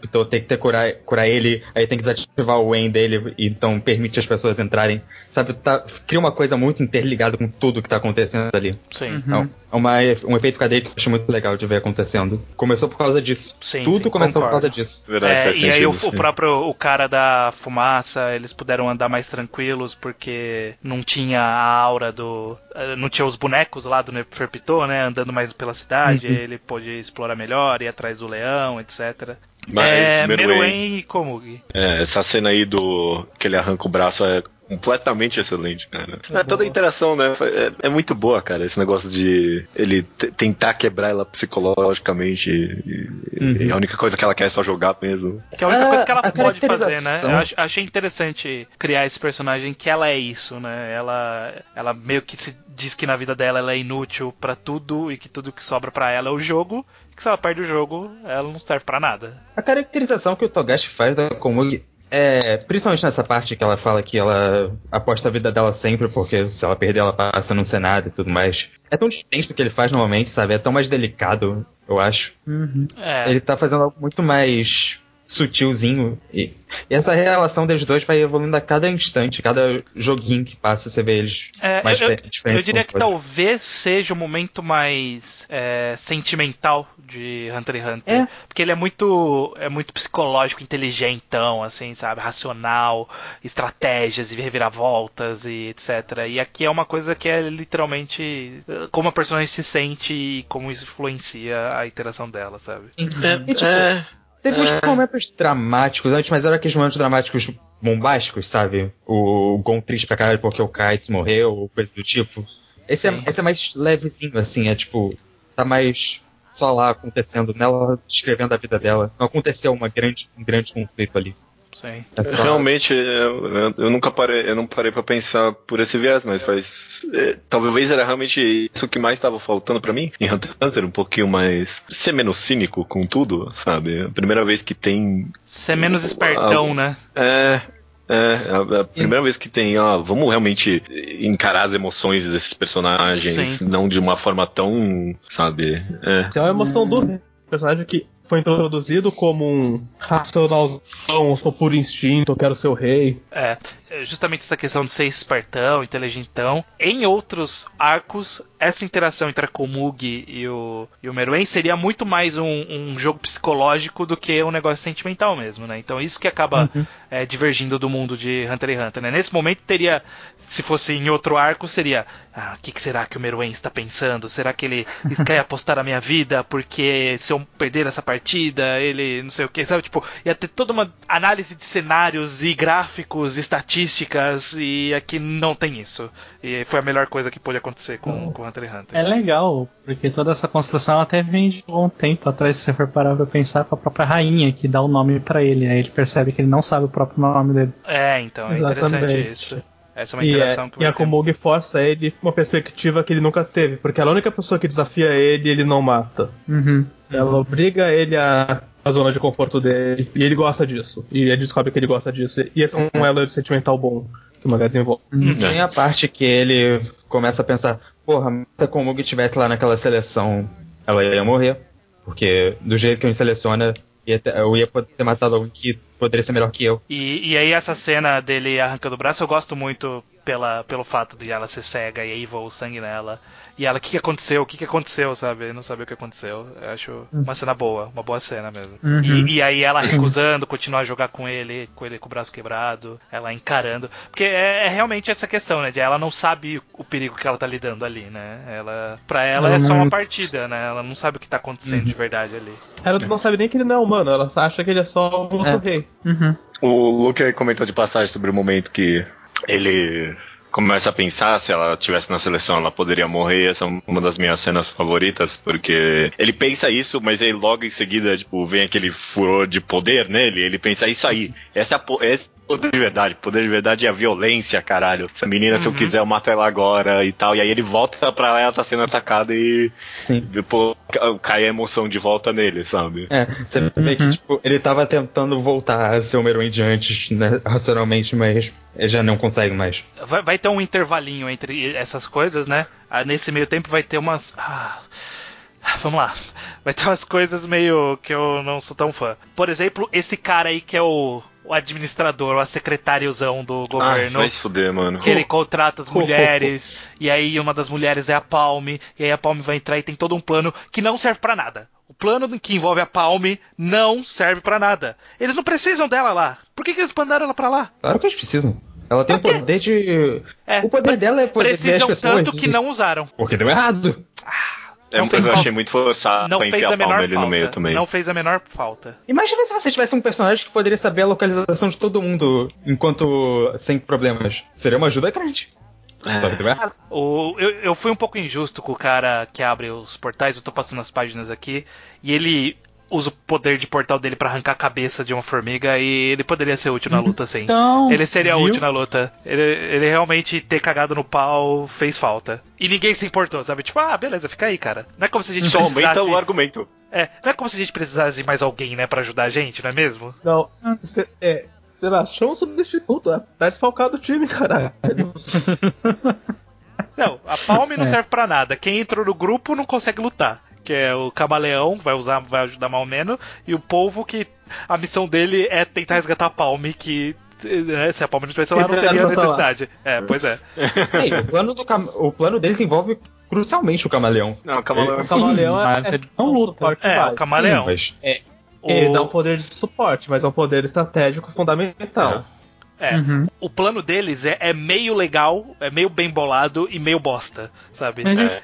D: Nefertito ter que ter curar, curar ele, aí tem que desativar o Wen dele, e então permite as pessoas entrarem. Sabe, tá, cria uma coisa muito interligada com tudo que tá acontecendo ali.
A: Sim.
D: É um- É uma, um efeito cadeia que eu acho muito legal de ver acontecendo. Começou por causa disso.
A: Sim,
D: tudo
A: sim,
D: começou
A: concordo.
D: por causa disso.
B: Verdade,
A: É, e aí
B: sentido,
A: o, o
B: sim.
A: próprio o cara da fumaça, eles puderam andar mais tranquilos porque não tinha a aura do. eh, Não tinha os bonecos lá do Neferpitou, né? Andando mais pela cidade, ele pôde explorar melhor, ir atrás do leão, etc.
B: Mas,
A: é,
B: Meruem,
A: Meruem e Komugi.
B: é, essa cena aí do que ele arranca o braço é completamente excelente, cara. É, toda a interação, né? É, é muito boa, cara. Esse negócio de ele te- tentar quebrar ela psicologicamente e, e- e a única coisa que ela quer é só jogar mesmo.
A: Que é a única
D: É,
A: coisa que ela
D: a
A: pode fazer, né?
D: caracterização-
A: Eu ach- achei interessante criar esse personagem que ela é isso, né? Ela, ela meio que se diz que na vida dela ela é inútil pra tudo e que tudo que sobra pra ela é o jogo. E que se ela perde o jogo, ela não serve pra nada.
D: A caracterização que o Togashi faz da Komugi é, principalmente nessa parte que ela fala que ela aposta a vida dela sempre, porque se ela perder, ela passa no Senado e tudo mais. É tão diferente do que ele faz normalmente, sabe? É tão mais delicado, eu acho.
C: Uhum.
A: É.
D: Ele tá fazendo algo muito mais sutilzinho. E, e essa relação deles dois vai evoluindo a cada instante, cada joguinho que passa, você vê eles
A: É,
D: mais
A: eu-
D: diferentes.
A: Eu diria que
D: outro.
A: talvez seja o momento mais é, sentimental de Hunter x Hunter.
D: É.
A: Porque ele é muito, é muito psicológico, inteligentão, assim, sabe? Racional, estratégias e reviravoltas e etc. E aqui é uma coisa que é literalmente como a personagem se sente e como isso influencia a interação dela, sabe?
D: E, tipo, Teve uns momentos dramáticos antes, mas eram aqueles momentos dramáticos bombásticos, sabe? O Gon triste pra caralho porque o Kites morreu, ou coisa do tipo. Esse é, esse é mais levezinho, assim, é tipo, tá mais só lá acontecendo, nela descrevendo a vida dela. Não aconteceu uma grande, um grande conflito ali.
A: Sim.
D: É só...
B: Realmente, eu, eu- eu nunca parei, eu não parei para pensar por esse viés, mas faz. é, talvez era realmente isso que mais estava faltando para mim em Hunter x Hunter, um pouquinho mais. ser menos cínico com tudo, sabe? A primeira vez que tem.
A: Ser menos espertão,
B: Ah,
A: né?
B: É. É, a, a primeira vez que tem, ó, vamos realmente encarar as emoções desses personagens,
A: Sim.
B: não de uma forma tão, sabe? É.
E: Isso é uma emoção do personagem que foi introduzido como um racionalzão, sou por instinto, eu quero ser o rei.
A: É, justamente essa questão de ser espertão, inteligentão. Em outros arcos, essa interação entre a Komugi e o, e o Meruem seria muito mais um, um jogo psicológico do que um negócio sentimental mesmo, né? Então isso que acaba é, divergindo do mundo de Hunter x Hunter, né? Nesse momento teria, se fosse em outro arco, seria ah, o que, que será que o Meruem está pensando? Será que ele quer apostar a minha vida porque se eu perder essa partida, ele não sei o que, sabe? Tipo, ia ter toda uma análise de cenários e gráficos, estatísticas, e aqui não tem isso. E foi a melhor coisa que pôde acontecer com, com Hunter x Hunter.
C: É legal, porque toda essa construção até vem de um tempo atrás, se você for parar pra pensar, com a própria rainha que dá o nome pra ele. Aí ele percebe que ele não sabe o próprio nome dele.
A: É, então, é interessante
E: Exatamente.
A: isso. Essa é uma
E: E,
A: interação
E: é-
A: que
E: e a. Komugi força ele uma perspectiva que ele nunca teve, porque ela é a única pessoa que desafia ele ele não mata.
C: Uhum.
E: Ela obriga ele a a zona de conforto dele, e ele gosta disso. E ele descobre que ele gosta disso. E esse é um elo sentimental bom que o mangá desenvolve.
D: Tem a parte que ele começa a pensar, porra, se a Komugi tivesse lá naquela seleção, ela ia morrer. Porque do jeito que eu me seleciona, eu ia poder ter matado alguém que poderia ser melhor que eu.
A: E, e aí essa cena dele arrancando o braço eu gosto muito pela, pelo fato de ela ser cega e aí voa o sangue nela. E ela, o que, que aconteceu? O que, que aconteceu, sabe? Não saber o que aconteceu. Eu acho uma cena boa, uma boa cena mesmo.
C: Uhum.
A: E, e aí ela recusando continuar a jogar com ele, com ele com o braço quebrado, ela encarando. Porque é, é realmente essa questão, né? De ela não sabe o perigo que ela tá lidando ali, né? Ela, pra ela
C: Ela
A: é só uma partida, né? Ela não sabe o que tá acontecendo de verdade ali.
E: Ela não sabe nem que ele não é humano, ela acha que ele é só um outro
D: É.
E: rei.
C: Uhum.
B: O Luke aí comentou de passagem sobre o momento que ele começa a pensar se ela tivesse na seleção ela poderia morrer. Essa é uma das minhas cenas favoritas, porque ele pensa isso, mas aí logo em seguida, tipo, vem aquele furor de poder nele. Ele pensa isso aí. Essa é esse é o poder de verdade. Poder de verdade é a violência, caralho. Essa menina, se eu
A: Uhum.
B: quiser, eu mato ela agora e tal. E aí ele volta pra lá, ela tá sendo atacada e,
D: Sim.
B: pô, ca- cai a emoção de volta nele, sabe?
D: É, você vê que, tipo, ele tava tentando voltar a ser o Meruem de antes, né, racionalmente, mas já não consegue mais.
A: Vai, vai ter um intervalinho entre essas coisas, né? Ah, nesse meio tempo vai ter umas. Ah, vamos lá. Vai ter umas coisas meio que eu não sou tão fã. Por exemplo, esse cara aí que é o, o administrador, o secretáriozão do
B: Ah,
A: governo.
B: vai se fuder, mano.
A: que ele contrata as mulheres, e aí uma das mulheres é a Palme, e aí a Palme vai entrar e tem todo um plano que não serve pra nada. O plano que envolve a Palme não serve pra nada. Eles não precisam dela lá. Por que, que eles mandaram ela pra lá?
D: Claro que eles precisam. Ela tem o poder de.
A: É,
D: o poder dela é poder
A: precisam
D: pessoas.
A: tanto que não usaram.
D: Porque deu errado.
B: É
A: não
B: uma coisa
A: fez
B: que eu achei muito forçado
A: Não
B: pra
A: fez a
B: a
A: menor
B: ali no meio
A: falta.
B: também.
A: Não fez a menor falta.
D: Imagina se você tivesse um personagem que poderia saber a localização de todo mundo enquanto sem problemas. Seria uma ajuda grande.
B: É.
D: Errado.
A: O, eu, eu fui um pouco injusto com o cara que abre os portais, eu tô passando as páginas aqui, e ele usa o poder de portal dele pra arrancar a cabeça de uma formiga e ele poderia ser útil na luta, sim.
C: Então.
A: Ele seria
C: viu?
A: útil na luta. Ele, ele realmente ter cagado no pau fez falta. E ninguém se importou, sabe? Tipo, ah, beleza, fica aí, cara. Não é como se a gente
B: Só aumenta
A: precisasse.
B: o argumento.
A: É, não é como se a gente precisasse de mais alguém, né, pra ajudar a gente, não é mesmo?
E: Não, cê, é. Sei lá, chama um substituto, é. Tá desfalcado o time, caralho.
A: Não, a Palme não
C: É.
A: serve pra nada. Quem entrou no grupo não consegue lutar. Que é o camaleão, vai usar, vai ajudar mal menos, e o povo que a missão dele é tentar resgatar a Palme, que né, se a Palme não estivesse lá, não teria
E: lá.
A: necessidade. É, pois é.
D: Ei, o, plano do cam- o plano deles envolve crucialmente o camaleão.
B: Não, o Camaleão
E: O
B: é
C: Sim,
E: camaleão
C: mas
E: é, é
C: não
E: um
C: luta.
A: É, o camaleão.
D: Mas
E: Ele
A: O-
E: dá um poder de suporte, mas é um poder estratégico fundamental.
A: É,
C: Uhum.
A: o plano deles é, é meio legal, é meio bem bolado e meio bosta, sabe?
C: Mas
B: É,
C: isso-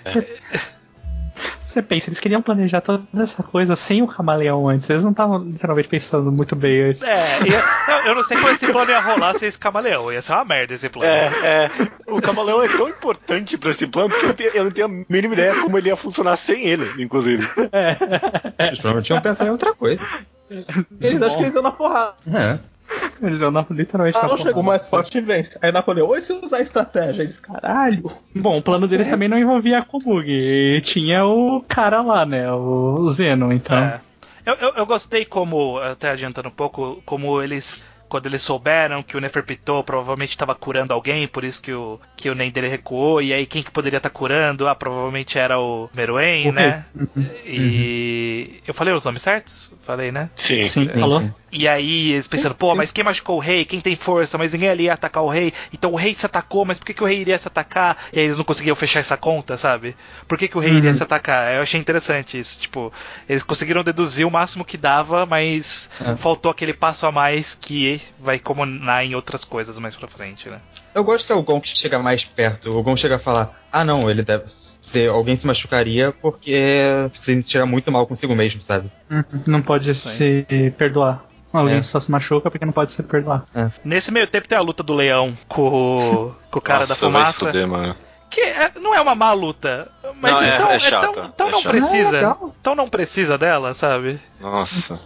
C: você, pensa, eles queriam planejar toda essa coisa sem o camaleão antes. Eles não estavam literalmente pensando muito bem antes.
A: É, ia- eu, eu não sei como esse plano ia rolar sem esse camaleão. Ia ser uma merda esse plano.
B: É, é. O camaleão é tão importante pra esse plano que eu, tenho- eu não tenho a mínima ideia como ele ia funcionar sem ele, inclusive.
D: eles provavelmente iam pensar em outra coisa.
E: Eles acham que eles dão na porrada.
D: É.
C: Eles iam na- literalmente
E: Ah,
C: na
E: chegou mais forte e vence. Aí Napoleão, oi, se usar estratégia. Eles, caralho.
C: Bom, o plano deles também não envolvia a Komugi. E tinha o cara lá, né? O Zeno, então.
A: É. Eu, eu, eu gostei como, até adiantando um pouco, como eles. Quando eles souberam que o Neferpitou provavelmente estava curando alguém, por isso que o, que o Nen dele recuou, e aí quem que poderia estar curando? Ah, provavelmente era o Meruem, né? E. Eu falei os nomes certos? Falei, né?
B: Sim.
C: Sim, falou?
A: E aí eles pensando, pô, mas quem machucou o rei? Quem tem força? Mas ninguém ali ia atacar o rei. Então o rei se atacou, mas por que, que o rei iria se atacar? E aí eles não conseguiam fechar essa conta, sabe? Por que, que o rei iria se atacar? Eu achei interessante isso. Tipo, eles conseguiram deduzir o máximo que dava, mas
D: É.
A: faltou aquele passo a mais que vai combinar em outras coisas mais pra frente, né?
D: Eu gosto que é o Gon que chega mais perto. O Gon chega a falar: Ah, não, ele deve ser. Alguém se machucaria porque se sentirá muito mal consigo mesmo, sabe?
C: Uhum. Não pode se perdoar. Alguém
D: É.
C: só se machuca porque não pode se perdoar.
A: Nesse meio tempo tem a luta do leão com, o- com o cara
B: Nossa,
A: da
B: vai se
A: fumaça.
B: fuder, mano.
A: Que é- não é uma má luta. Mas
B: Não, é-
A: então,
B: é
A: é
B: chata,
A: tão, então
B: é
A: não
B: chata.
A: precisa.
D: Legal.
A: então não precisa dela, sabe?
B: Nossa.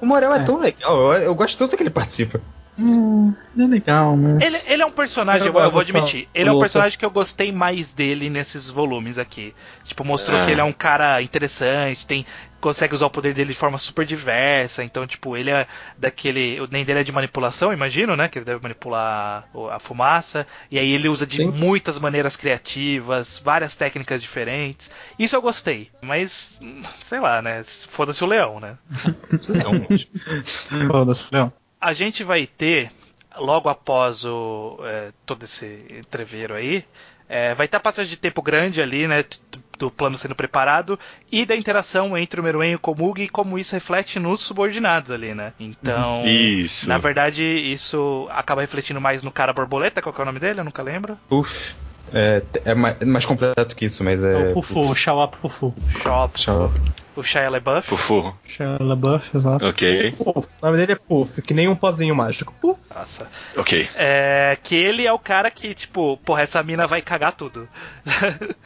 D: O Morel é,
C: É.
D: tão legal. Eu, eu gosto tanto que ele participa.
C: Hum, é legal, mas.
A: Ele, ele é um personagem, eu,
E: Eu
A: vou- eu admitir, ele é um personagem que eu gostei mais dele nesses volumes aqui. Tipo, mostrou
B: É.
A: que ele é um cara interessante, tem consegue usar o poder dele de forma super diversa. Então, tipo, ele é daquele. O nem dele é de manipulação, imagino, né? Que ele deve manipular o- a fumaça. E aí ele usa de
E: Sim.
A: muitas maneiras criativas, várias técnicas diferentes. Isso eu gostei. Mas, sei lá, né? Foda-se o leão, né?
C: Foda-se, não.
A: A gente vai ter, logo após o, é, todo esse entreveiro aí, é, vai ter a passagem de tempo grande ali, né? Do plano sendo preparado e da interação entre o Meruem e o Komugi e como isso reflete nos subordinados ali, né? Então,
B: Isso.
A: na verdade, isso acaba refletindo mais no cara borboleta, qual que é o nome dele? Eu nunca lembro.
D: Uf. É, é mais, é mais completo que isso, mas
C: É
D: é.
C: o Pufu, o Shawap Pufu.
A: Shop.
D: Tchau.
A: O Shia LaBeouf.
B: Fufu.
C: Shia LaBeouf, exato.
B: Ok.
E: Puff. O nome dele é Puff, que nem um pozinho mágico. Puff.
A: Nossa.
B: Ok.
A: É, que ele é o cara que, tipo, porra, essa mina vai cagar tudo.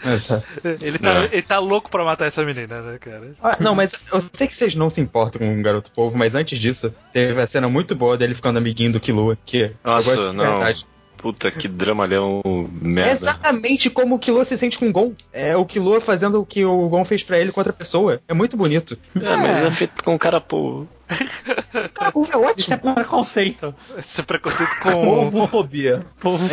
D: Exato.
A: ele, tá,
B: É.
A: ele tá louco pra matar essa menina, né, cara?
D: Ah, não, mas eu sei que vocês não se importam com o Garoto Povo, mas antes disso, teve a cena muito boa dele ficando amiguinho do Killua, que
B: Nossa,
D: eu gosto de
B: não.
D: verdade.
B: Puta que dramalhão
D: É
B: merda.
D: exatamente como o Killua se sente com o Gon. É o Killua fazendo o que o Gon fez pra ele com outra pessoa. É muito bonito.
B: É, mas é feito com cara pô.
D: Cara, o é ótimo.
C: Isso é preconceito.
A: Esse preconceito com.
E: Homofobia.
C: Povo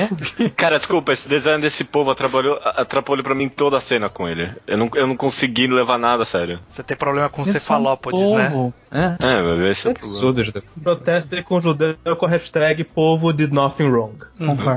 B: Cara, desculpa, esse design desse povo atrapalhou, atrapalhou pra mim toda a cena com ele. Eu não, eu não consegui levar nada a sério.
A: Você tem problema com
C: Eles
A: cefalópodes, né?
C: povo.
D: É.
B: É, mas esse é
D: É
B: o problema.
E: Protestem com judeu com a hashtag povo did nothing wrong.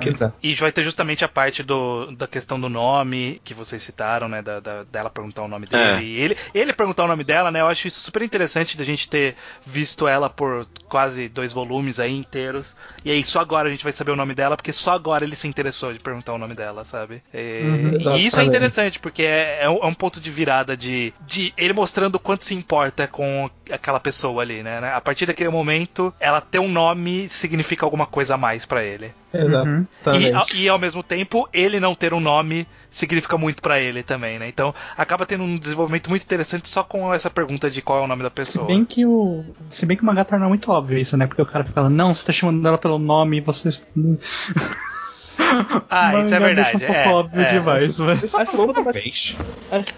D: Exato.
A: E vai ter justamente a parte do, da questão do nome que vocês citaram, né? Da, da- dela perguntar o nome dele.
B: É.
A: E ele, ele perguntar o nome dela, né? Eu acho isso super interessante da gente ter visto ela por quase dois volumes aí inteiros. E aí só agora a gente vai saber o nome dela, porque só agora ele se interessou de perguntar o nome dela, sabe? E,
C: Uhum,
A: e isso é interessante, porque é, é um, é um ponto de virada de, de ele mostrando o quanto se importa com aquela pessoa ali, né? A partir daquele momento, ela ter um nome significa alguma coisa a mais pra ele.
C: Uhum.
A: E, ao- e ao mesmo tempo, ele não ter um nome significa muito pra ele também, né? Então acaba tendo um desenvolvimento muito interessante só com essa pergunta de qual é o nome da
C: Se
A: pessoa.
C: bem que o. Se bem que o mangá torna muito óbvio isso, né? Porque o cara fica falando, não, você tá chamando ela pelo nome e você.
A: Ah, isso é verdade.
C: Deixa um
A: é,
C: pouco óbvio
A: é.
C: demais, mas.
E: Acho
D: uma vez.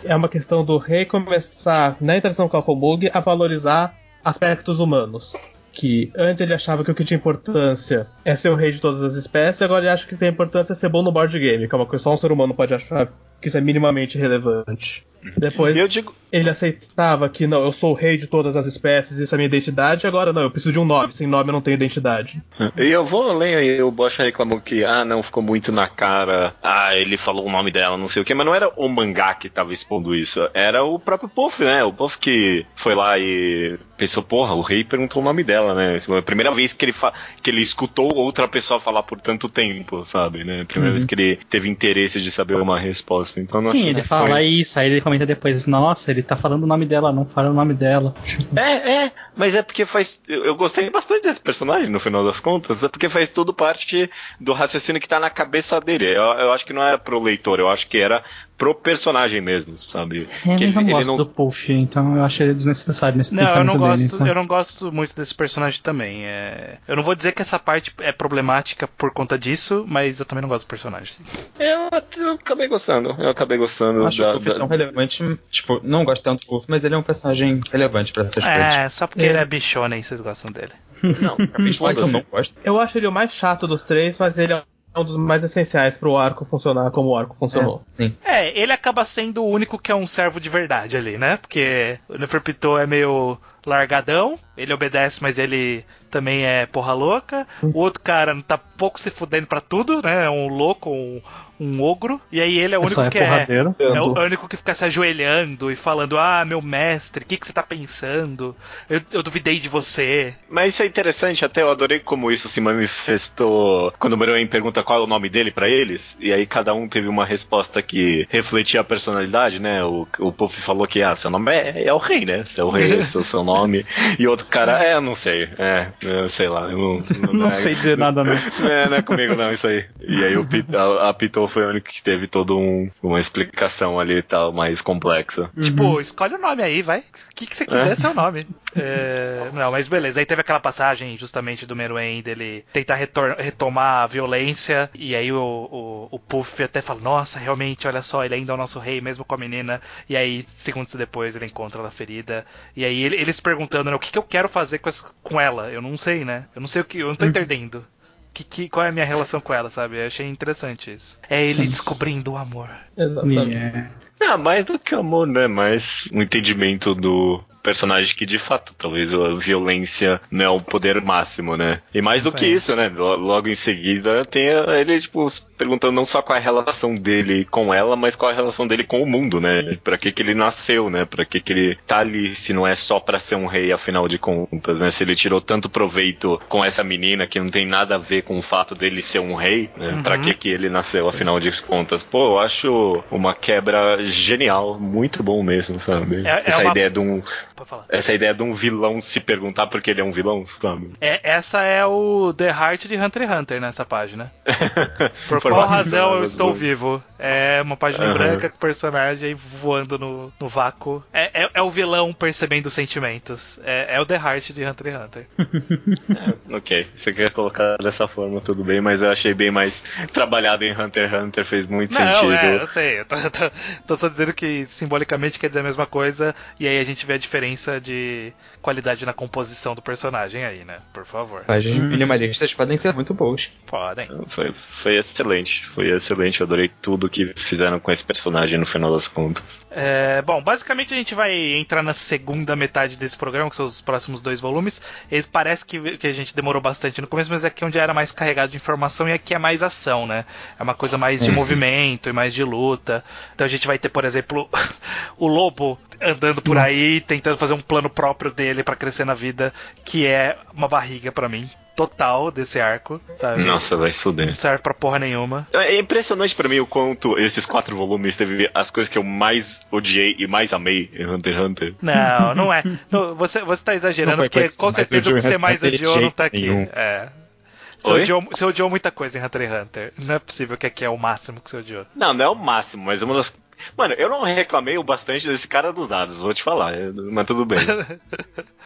E: É uma questão do rei começar, na interação com a Komug, a valorizar aspectos humanos. Que antes ele achava que o que tinha importância é ser o rei de todas as espécies, agora ele acha que tem importância ser bom no board game, que é uma coisa que só um ser humano pode achar que isso é minimamente relevante. Depois
B: E eu digo,
E: ele aceitava que não, eu sou o rei de todas as espécies, isso é minha identidade, agora não, eu preciso de um nome, sem nome eu não tenho identidade.
B: E eu vou além aí, o Bosch reclamou que, ah, não, ficou muito na cara, ah, ele falou o nome dela, não sei o que, mas não era o mangá que tava expondo isso, era o próprio Puff, né? O Puff que foi lá e pensou, porra, o rei perguntou o nome dela, né? Foi a primeira vez que ele, fa- que ele escutou outra pessoa falar por tanto tempo, sabe, né? A primeira
C: Uhum.
B: vez que ele teve interesse de saber uma resposta, então não
C: Sim,
B: achei
C: ele fala
B: foi-
C: isso, aí ele comenta depois, nossa, ele tá falando o nome dela, não fala o nome dela.
B: É, é, mas é porque faz. Eu eu gostei bastante desse personagem no final das contas, é porque faz tudo parte do raciocínio que tá na cabeça dele. Eu, eu acho que não era pro leitor, eu acho que era pro personagem mesmo, sabe?
C: É,
B: que
C: mas eu não gosto
B: não-
C: do Puff, então eu acho ele desnecessário nesse
A: Não, eu não gosto,
C: dele. então.
A: eu não gosto muito desse personagem também. é. Eu não vou dizer que essa parte é problemática por conta disso, mas eu também não gosto do personagem.
B: Eu, eu acabei gostando, eu acabei gostando
D: Acho
B: da.
D: o Puff
B: da-
D: tão relevante. Tipo, não gosto tanto do Puff, mas ele é um personagem relevante pra essas coisas.
A: É, só porque ele é bichona e vocês gostam dele.
B: Não,
D: Falar que eu não gosto.
E: Eu acho ele o mais chato dos três, mas ele é um dos mais essenciais pro arco funcionar como o arco funcionou.
D: Sim.
A: É, ele acaba sendo o único que é um servo de verdade ali, né? Porque o Neferpitou é meio largadão, ele obedece, mas ele também é porra louca. O outro cara tá pouco se fudendo pra tudo, né? É um louco, um, um ogro. E aí ele é o
C: É
A: único
C: é
A: que é. É o, é único que fica se ajoelhando e falando: Ah, meu mestre, o que, que você tá pensando? Eu, eu duvidei de você.
B: Mas isso é interessante, até eu adorei como isso se manifestou quando o Meruem pergunta qual é o nome dele pra eles, e aí cada um teve uma resposta que refletia a personalidade, né? O, o Puff falou que, ah, seu nome é, é o rei, né? Seu rei, esse é o seu nome. E outro cara, é, eu não sei, é, eu sei lá. Eu não,
C: Não
B: é-
C: sei dizer nada, não.
B: É, não é comigo não, isso aí. E aí o a, a Pitou foi o único que teve toda um, uma explicação ali e tal, mais complexa.
A: Tipo, escolhe o nome aí, vai. O que, que você quiser é seu nome. É, não, mas beleza. Aí teve aquela passagem justamente do Meruem dele tentar retomar a violência. E aí o, o, o Puff até fala: Nossa, realmente, olha só, ele ainda é o nosso rei, mesmo com a menina. E aí, segundos depois, ele encontra ela ferida. E aí ele, eles perguntando: né, O que, que eu quero fazer com, essa- com ela? Eu não sei, né? Eu não sei o que. Eu não tô entendendo. Que, que, qual é a minha relação com ela, sabe? Eu achei interessante isso. É ele
C: Sim.
A: descobrindo o amor.
E: Exatamente.
C: É.
B: Ah, mais do que amor, né? Mais um entendimento do, personagem que de fato, talvez a violência não é o poder máximo, né? E mais do que isso, né? Lo- Logo em seguida tem ele, tipo, perguntando não só qual é a relação dele com ela, mas qual é a relação dele com o mundo, né? Pra que que ele nasceu, né? Pra que que ele tá ali, se não é só pra ser um rei, afinal de contas, né? Se ele tirou tanto proveito com essa menina que não tem nada a ver com o fato dele ser um rei, né?
A: Uhum.
B: Pra que que ele nasceu, afinal de contas? Pô, eu acho uma quebra genial, muito bom mesmo, sabe?
A: É- é
B: Essa
A: uma-
B: ideia de um essa ideia de um vilão se perguntar por que ele é um vilão, sabe?
A: É, essa é o The Heart de Hunter x Hunter nessa página. Por qual
B: Formato
A: razão eu estou vivo? É uma página
B: Aham.
A: branca com o personagem voando no, no vácuo. É, é- é o vilão percebendo os sentimentos. É, é o The Heart de Hunter x Hunter.
B: Ok, você quer colocar dessa forma, tudo bem, mas eu achei bem mais trabalhado em Hunter x Hunter, fez muito
A: Não,
B: sentido.
A: é, eu sei. Eu tô, tô- tô só dizendo que simbolicamente quer dizer a mesma coisa. E aí a gente vê a diferença de qualidade na composição do personagem aí, né? Por favor.
D: Páginas minimalistas podem ser muito boas.
A: Podem.
B: Foi, foi excelente, foi excelente, eu adorei tudo que fizeram com esse personagem no final das contas.
A: É, bom, basicamente a gente vai entrar na segunda metade desse programa, que são os próximos dois volumes. Eles parece que, que a gente demorou bastante no começo, mas aqui é onde era mais carregado de informação e aqui é mais ação, né? É uma coisa mais de
D: Uhum.
A: movimento e mais de luta. Então a gente vai ter, por exemplo, o lobo andando por
C: Nossa.
A: aí, tentando fazer um plano próprio dele pra crescer na vida, que é uma barriga pra mim. Total desse arco, sabe?
B: Nossa, vai se fuder.
A: Não serve pra porra nenhuma.
B: É impressionante pra mim o quanto esses quatro volumes teve as coisas que eu mais odiei e mais amei em Hunter x Hunter.
A: Não, não é. Não, você, você tá exagerando,
D: Não
A: porque
D: que
A: com certeza o que você mais odiou não tá aqui.
D: nenhum.
A: É. Você odiou, você odiou muita coisa em Hunter x Hunter. Não é possível que aqui é o máximo que você odiou.
B: Não, não é o máximo, mas é uma das. Mano, eu não reclamei o bastante desse cara dos dados, vou te falar, mas tudo bem.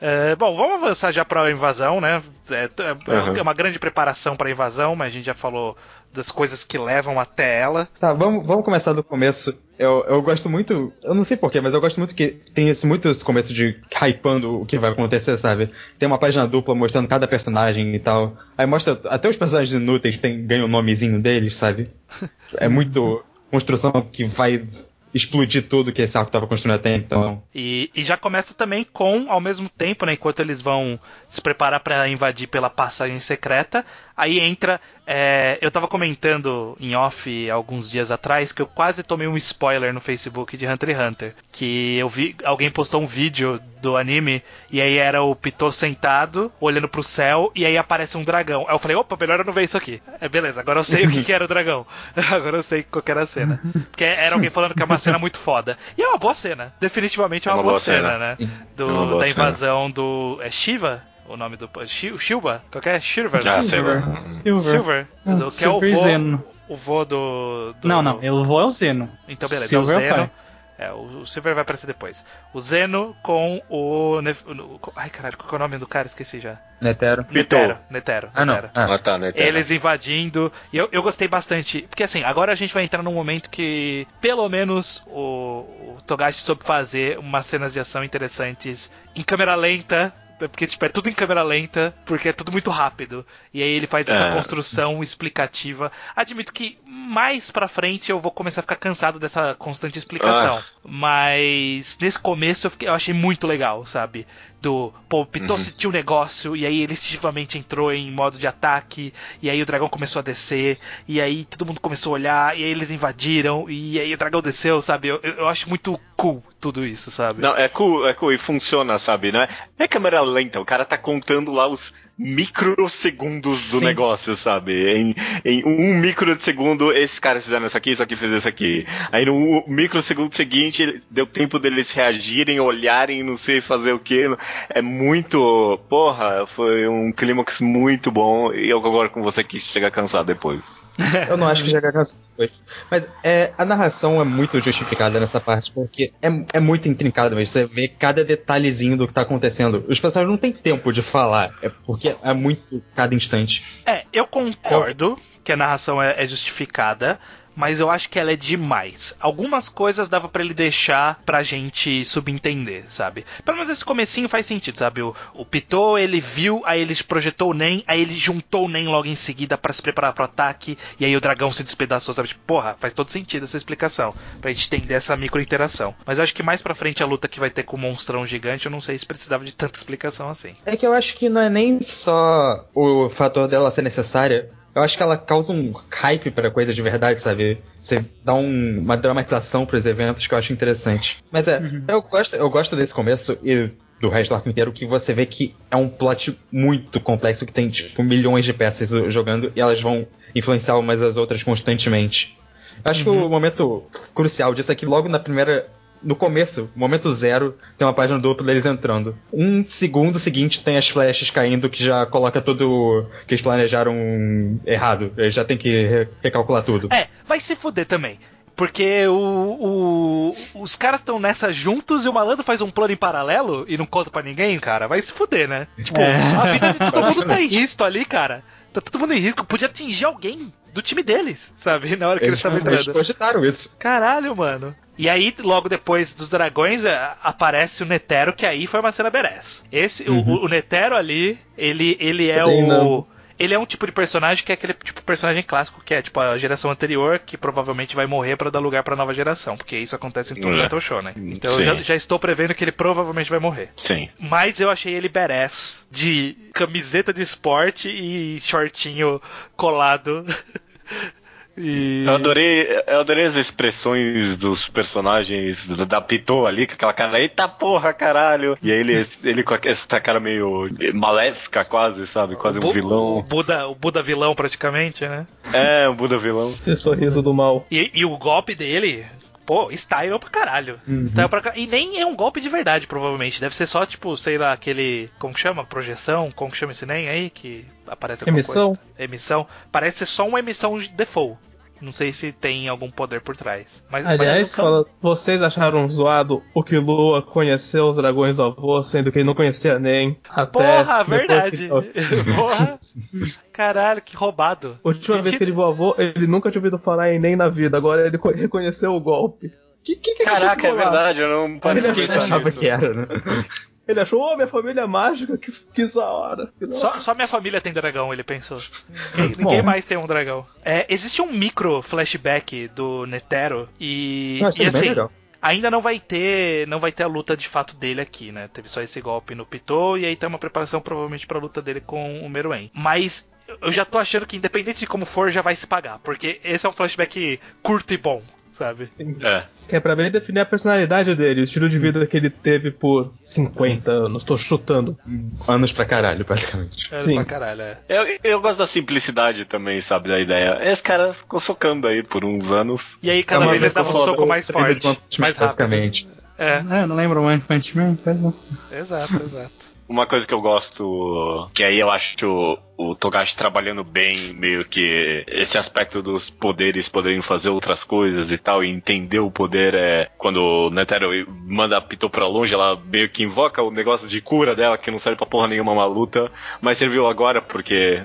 A: É, bom, vamos avançar já pra invasão, né? É, é-
B: Uhum.
A: é uma grande preparação pra invasão, mas a gente já falou das coisas que levam até ela.
D: Tá, vamos, vamos começar do começo. Eu, eu gosto muito, eu não sei porquê, mas eu gosto muito que tem esse, muito esse começo de hypando o que vai acontecer, sabe? Tem uma página dupla mostrando cada personagem e tal. Aí mostra até os personagens inúteis tem, ganham o nomezinho deles, sabe? É muito construção que vai explodir tudo que esse arco tava construindo até então.
A: E, e já começa também com, ao mesmo tempo, né, enquanto eles vão se preparar pra invadir pela passagem secreta, aí entra. é, eu tava comentando em off alguns dias atrás que eu quase tomei um spoiler no Facebook de Hunter x Hunter. Que eu vi. Alguém postou um vídeo do anime e aí era o Pitô sentado, olhando pro céu, e aí aparece um dragão. Aí eu falei, opa, melhor eu não ver isso aqui. É beleza, agora eu sei o que, que era o dragão. agora eu sei qual que era a cena. Porque era alguém falando que é uma cena muito foda. E é uma boa cena. Definitivamente é uma, boa, cena, né? Do,
B: É uma boa
A: da
B: cena.
A: invasão do. É Shiva? O nome do. Shi- Shilba? Qualquer Shirva?
B: Ah, sei lá.
C: Silver.
A: Silver.
C: Ah,
A: que é o
C: Silver
A: vô,
C: Zeno.
A: o vô do, do-
C: Não, não, eu vou ao Zeno.
A: Então, beleza,
C: Silver
A: é o
C: é o
A: Zeno. É, o o Silver vai aparecer depois. O Zeno com o. Nef- o- Ai, caralho, qual que é o nome do cara? Esqueci já.
D: Netero.
A: Netero. Netero.
D: Ah, não.
A: Netero.
D: Ah,
B: Ah, tá, tá.
A: Eles invadindo. E eu, eu gostei bastante. Porque assim, agora a gente vai entrar num momento que, pelo menos, o, o Togashi soube fazer umas cenas de ação interessantes em câmera lenta. Porque, tipo, é tudo em câmera lenta, porque é tudo muito rápido. E aí ele faz essa
B: É.
A: construção explicativa. Admito que mais pra frente eu vou começar a ficar cansado dessa constante explicação. Mas nesse começo eu, fiquei- eu achei muito legal, sabe? Do, pô, Pitô
B: Uhum.
A: sentiu um negócio, e aí ele instintivamente entrou em modo de ataque, e aí o dragão começou a descer, e aí todo mundo começou a olhar, e aí eles invadiram, e aí o dragão desceu, sabe? Eu, eu, eu acho muito cool tudo isso, sabe?
B: Não, é cool, é cool e funciona, sabe? Não é, é câmera lenta, o cara tá contando lá os microsegundos do
C: Sim.
B: negócio, sabe? Em, em um micro de segundo, esses caras fizeram isso aqui, isso aqui fez isso aqui. Aí no microsegundo seguinte, deu tempo deles reagirem, olharem, não sei fazer o que. É muito. Porra, foi um clímax muito bom e eu concordo com você que chega a cansar depois.
D: Eu não acho que já depois. Mas é, a narração é muito justificada nessa parte, porque é, é muito intrincado mesmo. Você vê cada detalhezinho do que tá acontecendo. Os personagens não têm tempo de falar, é porque é muito cada instante.
A: É, eu concordo que a narração é, é justificada, mas eu acho que ela é demais. Algumas coisas dava para ele deixar pra gente subentender, sabe? Pelo menos esse comecinho faz sentido, sabe? O, o Pitou, ele viu, aí ele projetou o Nen, aí ele juntou o Nen logo em seguida para se preparar pro ataque, e aí o dragão se despedaçou, sabe? Tipo, porra, faz todo sentido essa explicação, pra gente entender essa micro interação. Mas eu acho que mais pra frente a luta que vai ter com o monstrão gigante, eu não sei se precisava de tanta explicação assim.
D: É que eu acho que não é nem só o fator dela ser necessária. Eu acho que ela causa um hype pra coisa de verdade, sabe? Você dá um- uma dramatização pros eventos que eu acho interessante. Mas é, eu, gosto, eu gosto desse começo e do resto do arco inteiro, que você vê que é um plot muito complexo, que tem, tipo, milhões de peças jogando e elas vão influenciar umas as outras constantemente. Eu acho que o momento crucial disso é que logo na primeira. No começo, momento zero, tem uma página dupla deles entrando. Um segundo seguinte tem as flechas caindo que já coloca tudo que eles planejaram errado. Eles já tem que re- recalcular tudo.
A: É, vai se fuder também. Porque o, o- os caras estão nessa juntos e o malandro faz um plano em paralelo e não conta pra ninguém, cara. Vai se fuder, né? Tipo, a vida de todo mundo tá em risco ali, cara. Tá todo mundo em risco. Podia atingir alguém do time deles, sabe? Na hora que eles
D: Eles,
A: estavam
D: eles
A: entrando.
D: cogitaram isso.
A: Caralho, mano. E aí, logo depois dos dragões, é, aparece o Netero, que aí foi uma cena berés. Esse, o- o, o Netero ali, ele, ele é o.
E: Treinando.
A: Ele é um tipo de personagem que é aquele tipo de personagem clássico que é tipo a geração anterior que provavelmente vai morrer pra dar lugar pra nova geração, porque isso acontece em todo
B: É.
A: Battle Shonen. Então eu
B: Sim.
A: já, já estou prevendo que ele provavelmente vai morrer.
B: Sim.
A: Mas eu achei ele badass de camiseta de esporte e shortinho colado. E...
B: Eu adorei, eu adorei as expressões dos personagens da- da Pitou ali, com aquela cara, eita porra, caralho. E aí ele, ele com essa cara meio maléfica, quase, sabe? Quase um
A: Bu- O
B: vilão.
A: Buda, o Buda vilão, praticamente, né?
B: É, um Buda vilão.
E: Esse sorriso do mal.
A: E, e o golpe dele, pô, style pra caralho. Style pra caralho. E nem é um golpe de verdade, provavelmente. Deve ser só, tipo, sei lá, aquele. Como que chama? Projeção? Como que chama esse nem aí? Que aparece alguma
E: Emissão?
A: coisa? Emissão. Parece ser só uma emissão de default. Não sei se tem algum poder por trás. Mas, mas
E: Aliás,
A: nunca-
E: fala, vocês acharam zoado o que Lua conheceu os dragões do avô, sendo que ele não conhecia nem até.
A: Porra,
E: depois
A: verdade.
E: que-
A: Porra. Caralho, que roubado.
E: A última
A: E
E: vez que ele viu o avô, ele nunca tinha ouvido falar em nem na vida. Agora ele co- reconheceu o golpe. Que, que, que
B: Caraca, é verdade, eu não parei
E: Ele
D: achava
B: nisso.
D: que era, né?
E: Ele achou, ô, minha família é mágica, que, que da hora. Que da hora.
A: Só, só minha família tem dragão, ele pensou. Ninguém,
D: Bom.
A: ninguém mais tem um dragão. É, existe um micro flashback do Netero e,
D: Eu achei
A: e assim, ainda não vai ter não vai ter a luta de fato dele aqui, né? Teve só esse golpe no Pitou e aí tem uma preparação provavelmente pra luta dele com o Meruem. Mas eu já tô achando que independente de como for já vai se pagar, porque esse é um flashback curto e bom, sabe?
B: É.
E: Que é pra bem definir a personalidade dele, o estilo de vida que ele teve por 50 anos, tô chutando.
D: Anos pra caralho, basicamente.
A: É
E: Sim.
A: pra caralho, é.
B: Eu, eu gosto da simplicidade também, sabe, da ideia. Esse cara ficou socando aí por uns anos.
A: E aí cada
E: É
A: vez ele dava um soco mais forte, mais rápido.
D: basicamente.
A: É,
C: É, não lembro muito Punch Man, pois não.
A: exato, exato.
B: Uma coisa que eu gosto, que aí eu acho o, Togashi trabalhando bem, meio que esse aspecto dos poderes poderem fazer outras coisas e tal, e entender o poder é quando o Netero manda a Pitou pra longe, ela meio que invoca o negócio de cura dela, que não serve pra porra nenhuma uma luta, mas serviu agora porque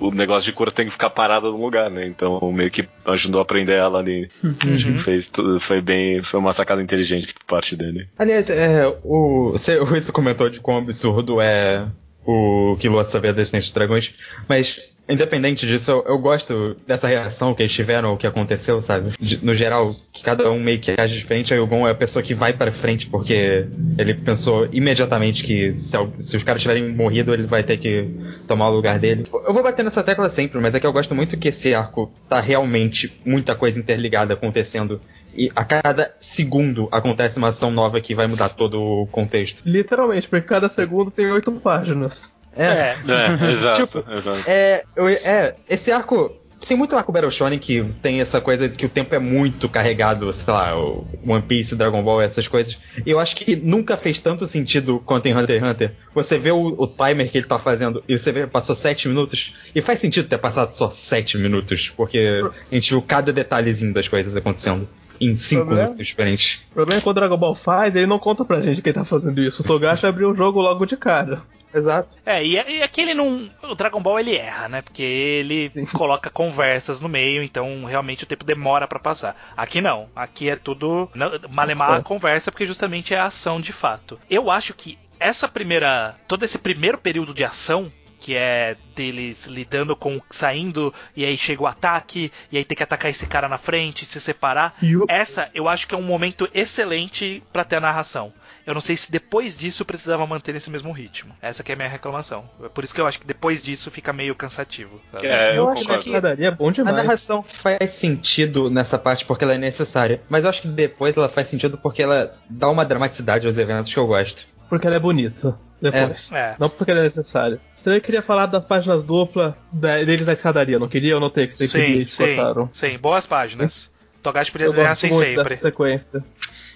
B: o negócio de cura tem que ficar parado no lugar, né? Então meio que ajudou a aprender ela ali. Acho que fez tudo, foi bem, foi uma sacada inteligente por parte dele.
D: Aliás, é, o, você, o Ruiz comentou de quão absurdo é o que Lua saber das Descendentes dos Dragões, mas independente disso, eu, eu gosto dessa reação que eles tiveram, o que aconteceu, sabe? De- no geral, que cada um meio que age diferente, aí o Gon é a pessoa que vai pra frente porque ele pensou imediatamente que se, se os caras tiverem morrido, ele vai ter que tomar o lugar dele. Eu vou bater nessa tecla sempre, mas é que eu gosto muito que esse arco tá realmente muita coisa interligada acontecendo. E a cada segundo acontece uma ação nova que vai mudar todo o contexto.
E: Literalmente, porque cada segundo tem oito páginas.
A: É,
B: É, exato,
D: Tipo,
B: exato.
D: É, eu- é, esse arco. Tem muito arco Battle Shonen que tem essa coisa de que o tempo é muito carregado, sei lá, o One Piece, Dragon Ball, essas coisas. E eu acho que nunca fez tanto sentido quanto em Hunter x Hunter. Você vê o, o timer que ele tá fazendo e você vê, passou 7 minutos. E faz sentido ter passado só 7 minutos, porque a gente viu cada detalhezinho das coisas acontecendo em 5
E: Problema?
D: minutos diferentes.
E: O problema é que o Dragon Ball faz, ele não conta pra gente quem tá fazendo isso. O Togashi abriu o jogo logo de cara.
D: Exato.
A: É, e, e aqui ele não. O Dragon Ball ele erra, né? Porque ele coloca conversas no meio, então realmente o tempo demora pra passar. Aqui não. Aqui é tudo. Malemar a conversa, porque justamente é a ação de fato. Eu acho que essa primeira. Todo esse primeiro período de ação. Que é deles lidando com. saindo, e aí chega o ataque, e aí tem que atacar esse cara na frente, se separar.
E: O-
A: Essa eu acho que é um momento excelente pra ter a narração. Eu não sei se depois disso precisava manter esse mesmo ritmo. Essa que é a minha reclamação. É Por isso que eu acho que depois disso fica meio cansativo. sabe?
B: É, eu,
D: Eu acho
B: concordo.
D: que-
E: Padaria é bom
D: A
E: demais.
D: narração faz sentido nessa parte porque ela é necessária, mas eu acho que depois ela faz sentido porque ela dá uma dramaticidade aos eventos que eu gosto.
E: Porque ela é bonita. Depois.
A: É.
E: Não porque ela é necessária. Você também queria falar das páginas duplas deles na escadaria, não queria? Eu não tenho que você queria
A: Sim,
E: e
A: sim,
E: cortaram.
A: sim. Boas páginas. Togashi podia desenhar assim sempre.
E: dessa sequência.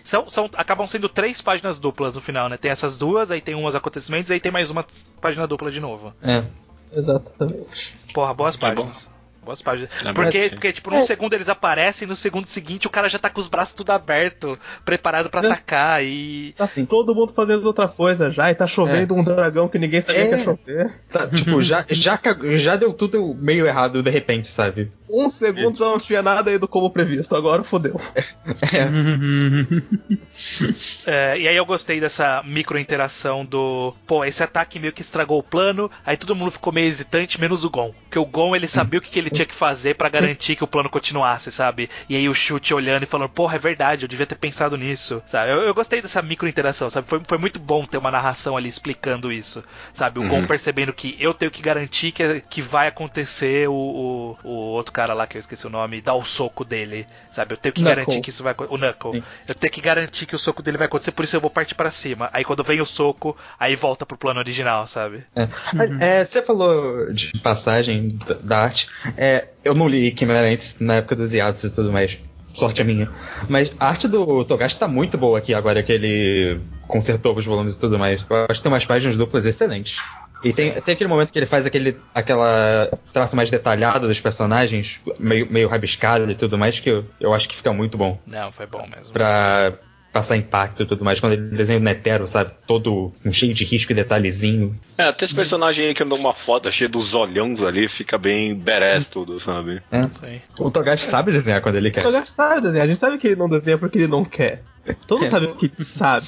A: São, são, acabam sendo três páginas duplas no final, né? Tem essas duas, aí tem umas acontecimentos, aí tem mais uma página dupla de novo.
D: É.
E: Exatamente.
A: Porra, boas
B: É
A: páginas. Boas páginas.
B: É
A: porque, porque, tipo, num segundo eles aparecem, no segundo seguinte o cara já tá com os braços tudo aberto, preparado pra
E: É.
A: atacar e.
E: Tá todo mundo fazendo outra coisa já, e tá chovendo um dragão que ninguém sabia
D: É.
E: que ia chover.
D: Tá, tipo, já, já, já deu tudo meio errado de repente, sabe?
E: Um segundo já não tinha nada ido como previsto, agora fodeu.
A: É, e aí eu gostei dessa micro interação do. Pô, esse ataque meio que estragou o plano, aí todo mundo ficou meio hesitante, menos o Gon. Porque o Gon ele sabia o que, que ele tinha que fazer pra garantir que o plano continuasse, sabe? E aí o chute olhando e falando, porra, é verdade, eu devia ter pensado nisso, sabe? Eu, eu gostei dessa micro interação, sabe? Foi, foi muito bom ter uma narração ali explicando isso, sabe? O Gon
B: Uhum.
A: percebendo que eu tenho que garantir que, que vai acontecer o, o, o outro cara lá que eu esqueci o nome, dar o soco dele, sabe? Eu tenho que
E: Knuckle.
A: garantir que isso vai acontecer. O Knuckle.
D: Sim.
A: Eu tenho que garantir que o soco dele vai acontecer, por isso eu vou partir pra cima. Aí quando vem o soco, aí volta pro plano original, sabe?
D: É. É, você falou de passagem da, arte. É, eu não li Chimera antes na época dos hiatos e tudo mais. Sorte a minha. Mas a arte do Togashi tá muito boa aqui agora que ele consertou os volumes e tudo mais. Eu acho que tem umas páginas duplas excelentes. E tem, tem aquele momento que ele faz aquele aquela traço mais detalhado dos personagens, meio, meio rabiscado e tudo mais, que eu, eu acho que fica muito bom.
A: Não, foi bom mesmo.
D: Pra passar impacto e tudo mais. Quando ele desenha o Netero, sabe? Todo um cheio de risco e detalhezinho.
B: É, até esse personagem aí que andou uma foto cheia dos olhões ali, fica bem badass tudo, sabe?
A: Sim.
D: O Togashi sabe desenhar quando ele quer.
E: O Togashi sabe desenhar, a gente sabe que ele não desenha porque ele não quer. Todo mundo
D: É.
E: sabe que ele sabe.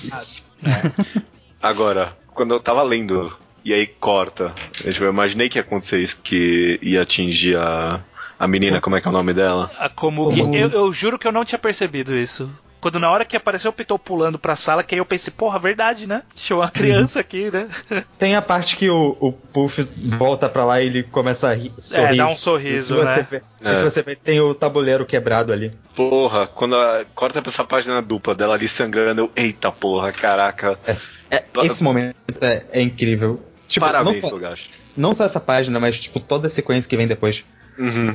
B: Agora, quando eu tava lendo, e aí corta, eu, tipo, eu imaginei que ia acontecer isso, que ia atingir a, a menina, como é que é o nome dela?
A: A Komugi,
E: Komugi.
A: eu, eu juro que eu não tinha percebido isso. Quando na hora que apareceu o Pitou pulando pra sala, que aí eu pensei, porra, verdade, né? Tinha uma criança aqui, né?
D: Tem a parte que o, o Puff volta pra lá e ele começa a ri, sorrir.
A: É, dá um
D: E se
A: sorriso,
D: você
A: né?
D: Vê,
B: É.
D: Se você vê, tem o tabuleiro quebrado ali.
B: Porra, quando a, corta pra essa página dupla dela ali sangrando, eu, eita porra, caraca.
D: É- é- esse momento é, é incrível. Tipo,
B: Parabéns,
D: não só,
B: Togashi.
D: não só essa página, mas tipo, toda a sequência que vem depois.
B: Uhum.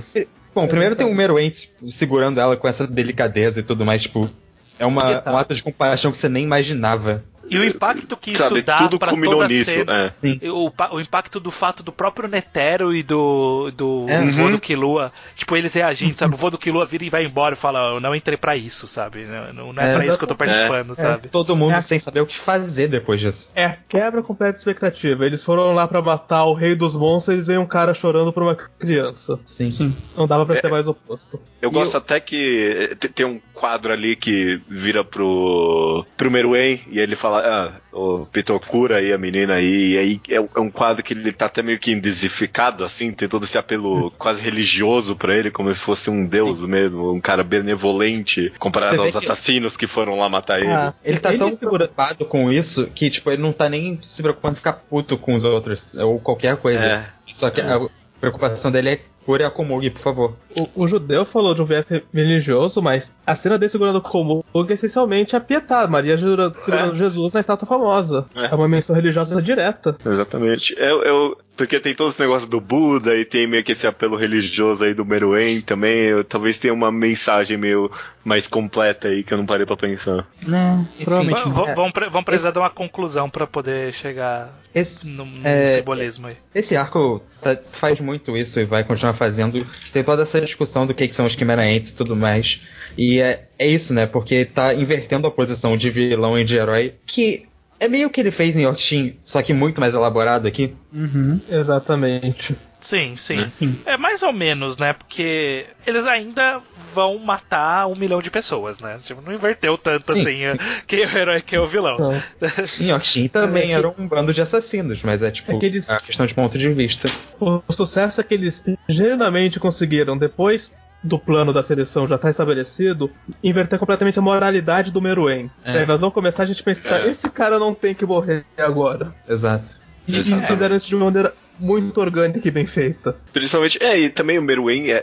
D: Bom, primeiro tem o Meruente segurando ela com essa delicadeza e tudo mais, tipo. É uma, um ato de compaixão que você nem imaginava.
A: E o impacto que isso
B: Sabe,
A: dá
B: tudo
A: pra
B: culminou
A: toda a
B: nisso,
A: cena.
B: é.
A: O, o impacto do fato do próprio Netero e do, do
D: É.
A: vô
B: Uhum.
A: do Killua, tipo, eles reagindo, sabe? O vô do Killua vira e vai embora e fala, eu não entrei pra isso, sabe? Não, não- é,
D: É,
A: pra isso que eu tô participando, sabe?
D: Todo mundo
E: É.
D: sem saber o que fazer depois disso.
E: É, quebra completa expectativa. Eles foram lá pra matar o rei dos monstros e eles veem um cara chorando por uma criança.
D: Sim.
E: Não dava pra ser mais oposto.
B: Eu
D: E
B: gosto
D: eu-
B: até que eh, te- tem um quadro ali que vira pro, pro Meruem e ele fala, ah, o Pitor cura aí a menina aí, e aí é, um- é um quadro que ele tá até meio que indesificado, assim, tem todo esse apelo quase religioso pra ele, como se fosse um deus mesmo, um cara benevolente, comparado aos
D: que-
B: assassinos que foram lá matar ele.
E: Ah,
D: Ele tá
E: Ele
D: tão preocupado com isso que, tipo, ele não tá nem se preocupando em ficar puto com os outros, ou qualquer coisa.
B: É.
D: Só que a preocupação dele é cure a Komugi, por favor.
E: O, o judeu falou de um viés religioso, mas a cena dele segurando o Komugi é essencialmente a pietade. Maria segura- segurando Jesus na estátua famosa.
B: É.
E: É. uma menção religiosa direta.
B: Exatamente. Eu, eu- porque tem todos os negócios do Buda e tem meio que esse apelo religioso aí do Meruem também. eu- talvez tenha uma mensagem meio mais completa aí que eu não parei pra pensar.
C: Né, provavelmente. É.
A: Vamos pre- vamos precisar de uma conclusão pra poder chegar
D: Esse,
A: num, num
D: é,
A: simbolismo aí.
D: esse arco tá- faz muito isso e vai continuar fazendo. Tem toda essa discussão do que, que são os Chimera Ants e tudo mais. E é, é isso, né? Porque tá invertendo a posição de vilão e de herói, que É meio que ele fez em Yorkshin, só que muito mais elaborado aqui.
C: Uhum.
E: Exatamente.
A: Sim, sim.
B: Né?
C: Sim.
A: É mais ou menos, né? Porque eles ainda vão matar um milhão de pessoas, né? Tipo, não inverteu tanto
D: Sim,
A: assim quem é o herói e quem é o vilão.
E: Não.
D: Em Yorkshin também
E: É que-
D: era um bando de assassinos, mas é tipo
E: É que eles-
D: a questão de ponto de vista.
E: O sucesso é que eles genuinamente conseguiram, depois do plano da seleção já estar estabelecido, inverter completamente a moralidade do Meruem.
D: É.
E: Pra invasão começar, a gente pensar,
B: É.
E: esse cara não tem que morrer agora.
D: Exato.
E: E, e fizeram isso de uma maneira muito orgânica e bem feita.
B: Principalmente, é, e também o Meruem, é,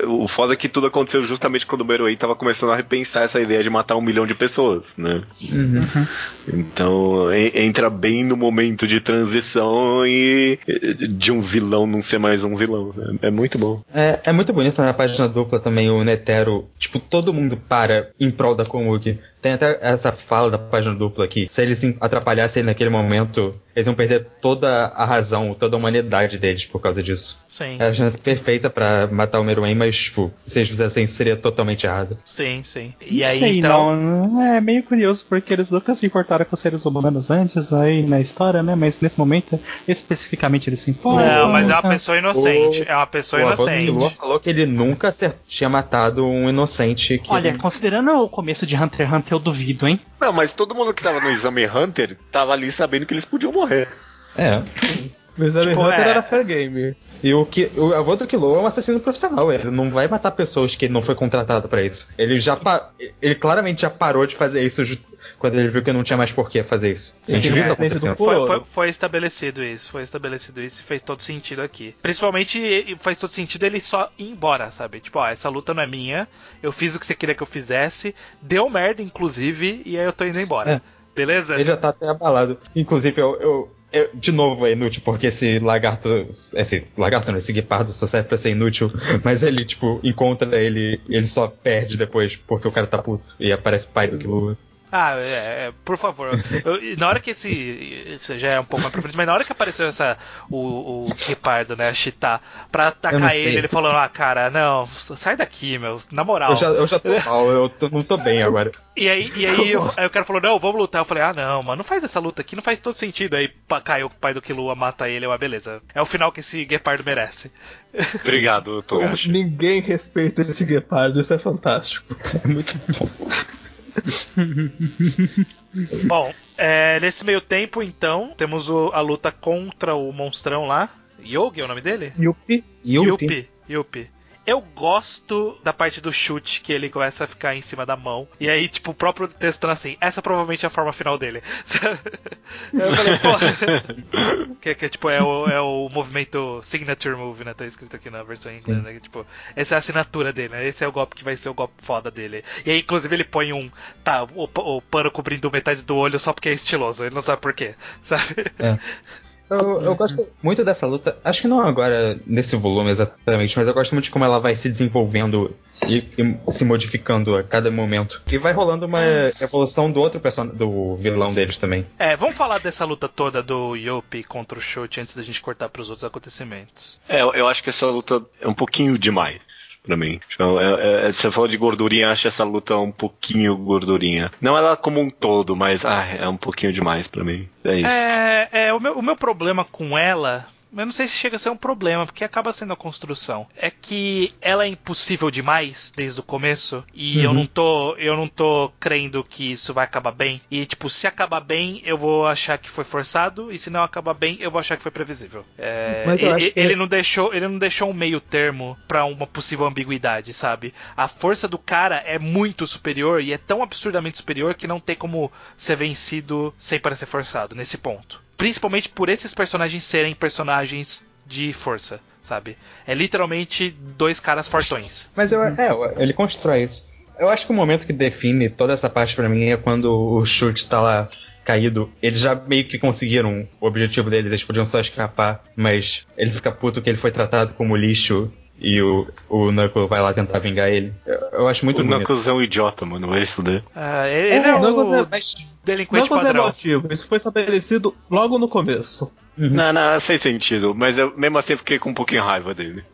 B: é, o foda é que tudo aconteceu justamente quando o Meruem tava começando a repensar essa ideia de matar um milhão de pessoas, né?
D: Uhum.
B: Então en- entra bem no momento de transição e de um vilão não ser mais um vilão. né? É muito bom.
D: É, é muito bonito na página dupla também o Netero. Tipo, todo mundo para em prol da Komugi. Tem até essa fala da página dupla aqui. Se eles se atrapalhassem naquele momento, eles iam perder toda a razão, toda a humanidade deles por causa disso.
A: Sim,
D: É a chance perfeita pra matar o Meruem, mas, tipo, se eles fizessem isso seria totalmente errado.
A: sim, sim. E aí,
C: sei,
A: então.
C: não. É meio curioso porque eles nunca se importaram com os seres humanos antes aí na história, né? Mas nesse momento, especificamente, eles se importam.
A: Não, mas é uma
C: tá?
A: pessoa inocente. É uma pessoa
D: o
A: inocente.
D: Killua falou que ele nunca tinha matado um inocente que
C: Olha, considerando o começo de Hunter x Hunter, eu duvido, hein?
B: Não, mas todo mundo que tava no Exame Hunter tava ali sabendo que eles podiam morrer.
D: É.
E: O Exame
A: Tipo,
E: Hunter
A: é.
E: era fair game.
D: E o que o do Killua é um assassino profissional, ele não vai matar pessoas que ele não foi contratado pra isso. Ele já pa- ele claramente já parou de fazer isso quando ele viu que não tinha mais por que fazer isso.
E: Sim,
D: A gente viu isso acontecendo.
A: Foi, foi, foi estabelecido isso, foi estabelecido isso e fez todo sentido aqui. Principalmente faz todo sentido ele só ir embora, sabe? Tipo, ó, essa luta não é minha, eu fiz o que você queria que eu fizesse, deu merda, inclusive, e aí eu tô indo embora.
D: É.
A: Beleza?
D: Ele já tá até abalado. Inclusive, eu, eu- eu- de novo é inútil, porque esse lagarto. Esse lagarto não, esse guepardo só serve pra ser inútil. Mas ele, tipo, encontra ele ele só perde depois porque o cara tá puto. E aparece pai do Killua.
A: Ah, é, é, por favor. Eu- na hora que esse. Isso já é um pouco mais pra frente, mas na hora que apareceu essa. O, o Guepardo, né? A Chita, pra atacar ele, ele falou: Ah, cara, não, sai daqui, meu. Na moral.
D: Eu já, eu já tô mal, eu tô- não tô bem agora.
A: E aí, e aí, eu- aí o cara falou, não, vamos lutar. Eu falei, ah, não, mano, não faz essa luta aqui, não faz todo sentido. Aí pa- cai o pai do Killua, mata ele, eu, ah, beleza. É o final que esse Guepardo merece.
B: Obrigado, Togashi.
E: Ninguém respeita esse guepardo, isso é fantástico.
D: É muito bom.
A: Bom, é, nesse meio tempo, então, temos o- a luta contra o monstrão lá. Yogi é o nome dele?
E: Yuppie.
D: Yuppie.
A: Yuppie. Eu gosto da parte do chute que ele começa a ficar em cima da mão. E aí, tipo, o próprio texto tá assim, essa provavelmente é a forma final dele. Eu falei, pô. que, que tipo, é o, é o movimento signature move, né? Tá escrito aqui na versão em inglês, né? Que, tipo, essa é a assinatura dele, né? Esse é o golpe que vai ser o golpe foda dele. E aí, inclusive, ele põe um. Tá, o, o pano cobrindo metade do olho só porque é estiloso. Ele não sabe por quê, sabe?
D: Eu, eu gosto muito dessa luta. Acho que não agora nesse volume exatamente, mas eu gosto muito de como ela vai se desenvolvendo e, e se modificando a cada momento. E vai rolando uma evolução do outro person do vilão deles também.
A: É, vamos falar dessa luta toda do Yopi contra o Chute antes da gente cortar pros outros acontecimentos.
B: É, eu- eu acho que essa luta é um pouquinho demais pra mim. Então, é- é- você falou de gordurinha, acho essa luta um pouquinho gordurinha. Não ela como um todo, mas ah, é um pouquinho demais pra mim. É isso.
A: É, é o, meu, o meu problema com ela. Eu não sei se chega a ser um problema, porque acaba sendo a construção. É que ela é impossível demais desde o começo. E eu
D: Uhum.
A: não tô. Eu não tô crendo que isso vai acabar bem. E, tipo, se acabar bem, eu vou achar que foi forçado. E se não acabar bem, eu vou achar que foi previsível. É,
D: Mas eu
A: ele,
D: acho que-
A: ele não deixou. Ele não deixou um meio termo pra uma possível ambiguidade, sabe? A força do cara é muito superior e é tão absurdamente superior que não tem como ser vencido sem parecer forçado nesse ponto. Principalmente por esses personagens serem personagens de força, sabe? É literalmente dois caras fortões.
D: Mas eu, é, ele constrói isso. Eu acho que o momento que define toda essa parte pra mim é quando o chute tá lá caído. Eles já meio que conseguiram o objetivo deles, eles podiam só escapar, mas ele fica puto que ele foi tratado como lixo e o, o Knuckles vai lá tentar vingar ele. Eu, eu acho muito
B: o
D: bonito.
B: Knuckles é um idiota, mano, vai fuder.
A: Ah, ele ele é,
E: É,
A: o
E: é-
D: Mas
A: delinquente
E: Knuckles é
A: padrão.
E: emotivo, isso foi estabelecido logo no começo.
B: Não, não, fez sentido, mas eu mesmo assim fiquei com um pouquinho raiva dele.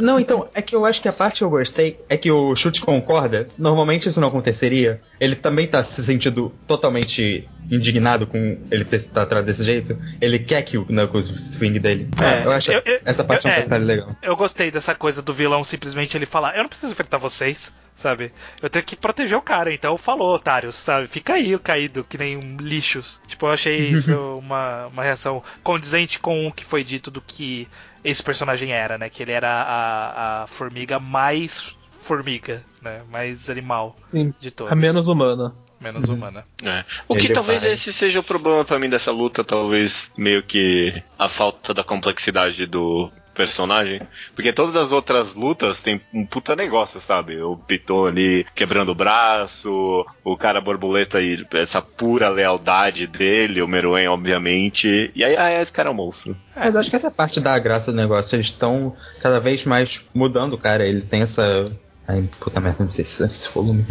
D: Não, então, é que eu acho que a parte que eu gostei é que o chute concorda. Normalmente isso não aconteceria. Ele também tá se sentindo totalmente indignado com ele ter se tratado desse jeito. Ele quer que o Knuckles swing dele.
A: É,
D: eu acho
A: eu- eu-
D: essa parte
A: eu-
D: é um
A: é.
D: detalhe legal.
A: Eu gostei dessa coisa do vilão simplesmente ele falar: Eu não preciso enfrentar vocês, sabe? Eu tenho que proteger o cara, então falou, otários, sabe? Fica aí caído, que nem um lixos. Tipo, eu achei isso uma, uma reação condizente com o que foi dito do que esse personagem era, né? Que ele era a, a formiga mais formiga, né? Mais animal
E: Sim.
A: de todos.
E: A menos humana.
A: menos humana.
B: É. O que
D: Ele
B: talvez
D: vai.
B: esse seja o problema pra mim dessa luta, talvez meio que a falta da complexidade do personagem, porque todas as outras lutas tem um puta negócio, sabe? O Piton ali quebrando o braço, o cara borboleta e essa pura lealdade dele, o Meruem, obviamente, e aí, ah, esse cara é um monstro.
D: Mas acho que essa parte da graça do negócio, eles estão cada vez mais mudando o cara. Ele tem essa. Ai, puta merda, não sei se esse volume.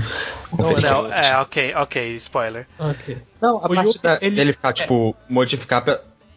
A: Não,
D: que-
A: é, ok, ok, spoiler.
E: Ok.
D: Não, a
E: O
D: parte
E: Yuki,
D: da,
E: ele-
D: dele ficar, tipo, modificar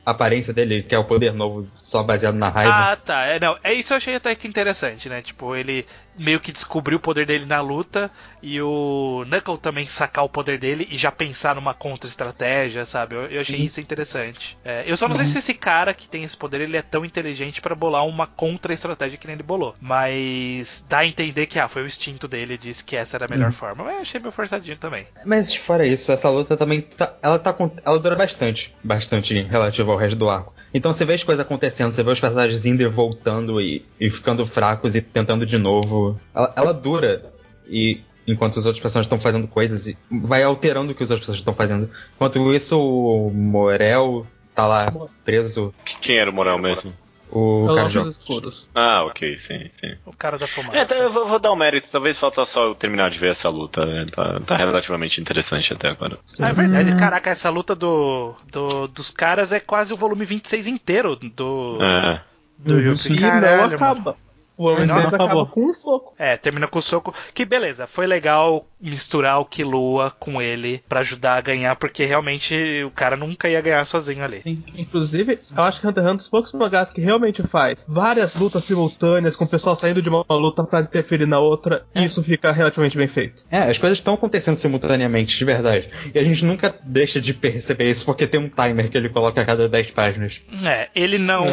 D: a aparência dele, que é o poder novo só baseado na raiva.
A: Ah, tá. É, não, é isso eu achei até que interessante, né? Tipo, ele meio que descobriu o poder dele na luta e o Knuckle também sacar o poder dele e já pensar numa contra-estratégia, sabe? Eu, eu achei isso interessante. É, eu só não sei se esse cara que tem esse poder ele é tão inteligente pra bolar uma contra-estratégia que nem ele bolou. Mas dá a entender que ah, foi o instinto dele disse que essa era a melhor forma. Mas eu achei meio forçadinho também.
D: Mas fora isso, essa luta também tá, ela tá com- ela dura bastante, bastante relativo ao resto do arco. Então você vê as coisas acontecendo, você vê os personagens indo e voltando e, e ficando fracos e tentando de novo. Ela, ela dura e enquanto os outros personagens estão fazendo coisas e vai alterando o que os outros personagens estão fazendo. Enquanto isso, o Morel tá lá preso,
B: Quem era o Moral mesmo?
D: o
E: É o
D: cara
E: Nossos
D: joga.
E: Escuros.
B: Ah, ok, sim, sim.
A: O cara da
B: É,
A: fumaça.
B: tá, eu vou, vou dar um mérito, talvez falta só eu terminar de ver essa luta, né? tá, tá relativamente interessante até agora.
A: Ah, é verdade, caraca, essa luta do, do- dos caras é quase o volume 26 inteiro do,
B: É.
A: do
C: Uhum.
A: Yuki.
E: E
A: Caralho,
E: não
A: mano.
E: O Homem acaba
C: acabou.
E: com um soco.
A: É, termina com o soco. Que beleza, foi legal misturar o Killua com ele pra ajudar a ganhar, porque realmente o cara nunca ia ganhar sozinho ali.
E: Inclusive, eu acho que Hunter x Hunter é um dos poucos mangás que realmente faz várias lutas simultâneas, com o pessoal saindo de uma luta pra interferir na outra, e isso fica relativamente bem feito.
D: É, as coisas estão acontecendo simultaneamente, de verdade. E a gente nunca deixa de perceber isso porque tem um timer que ele coloca a cada 10 páginas.
A: É, ele não,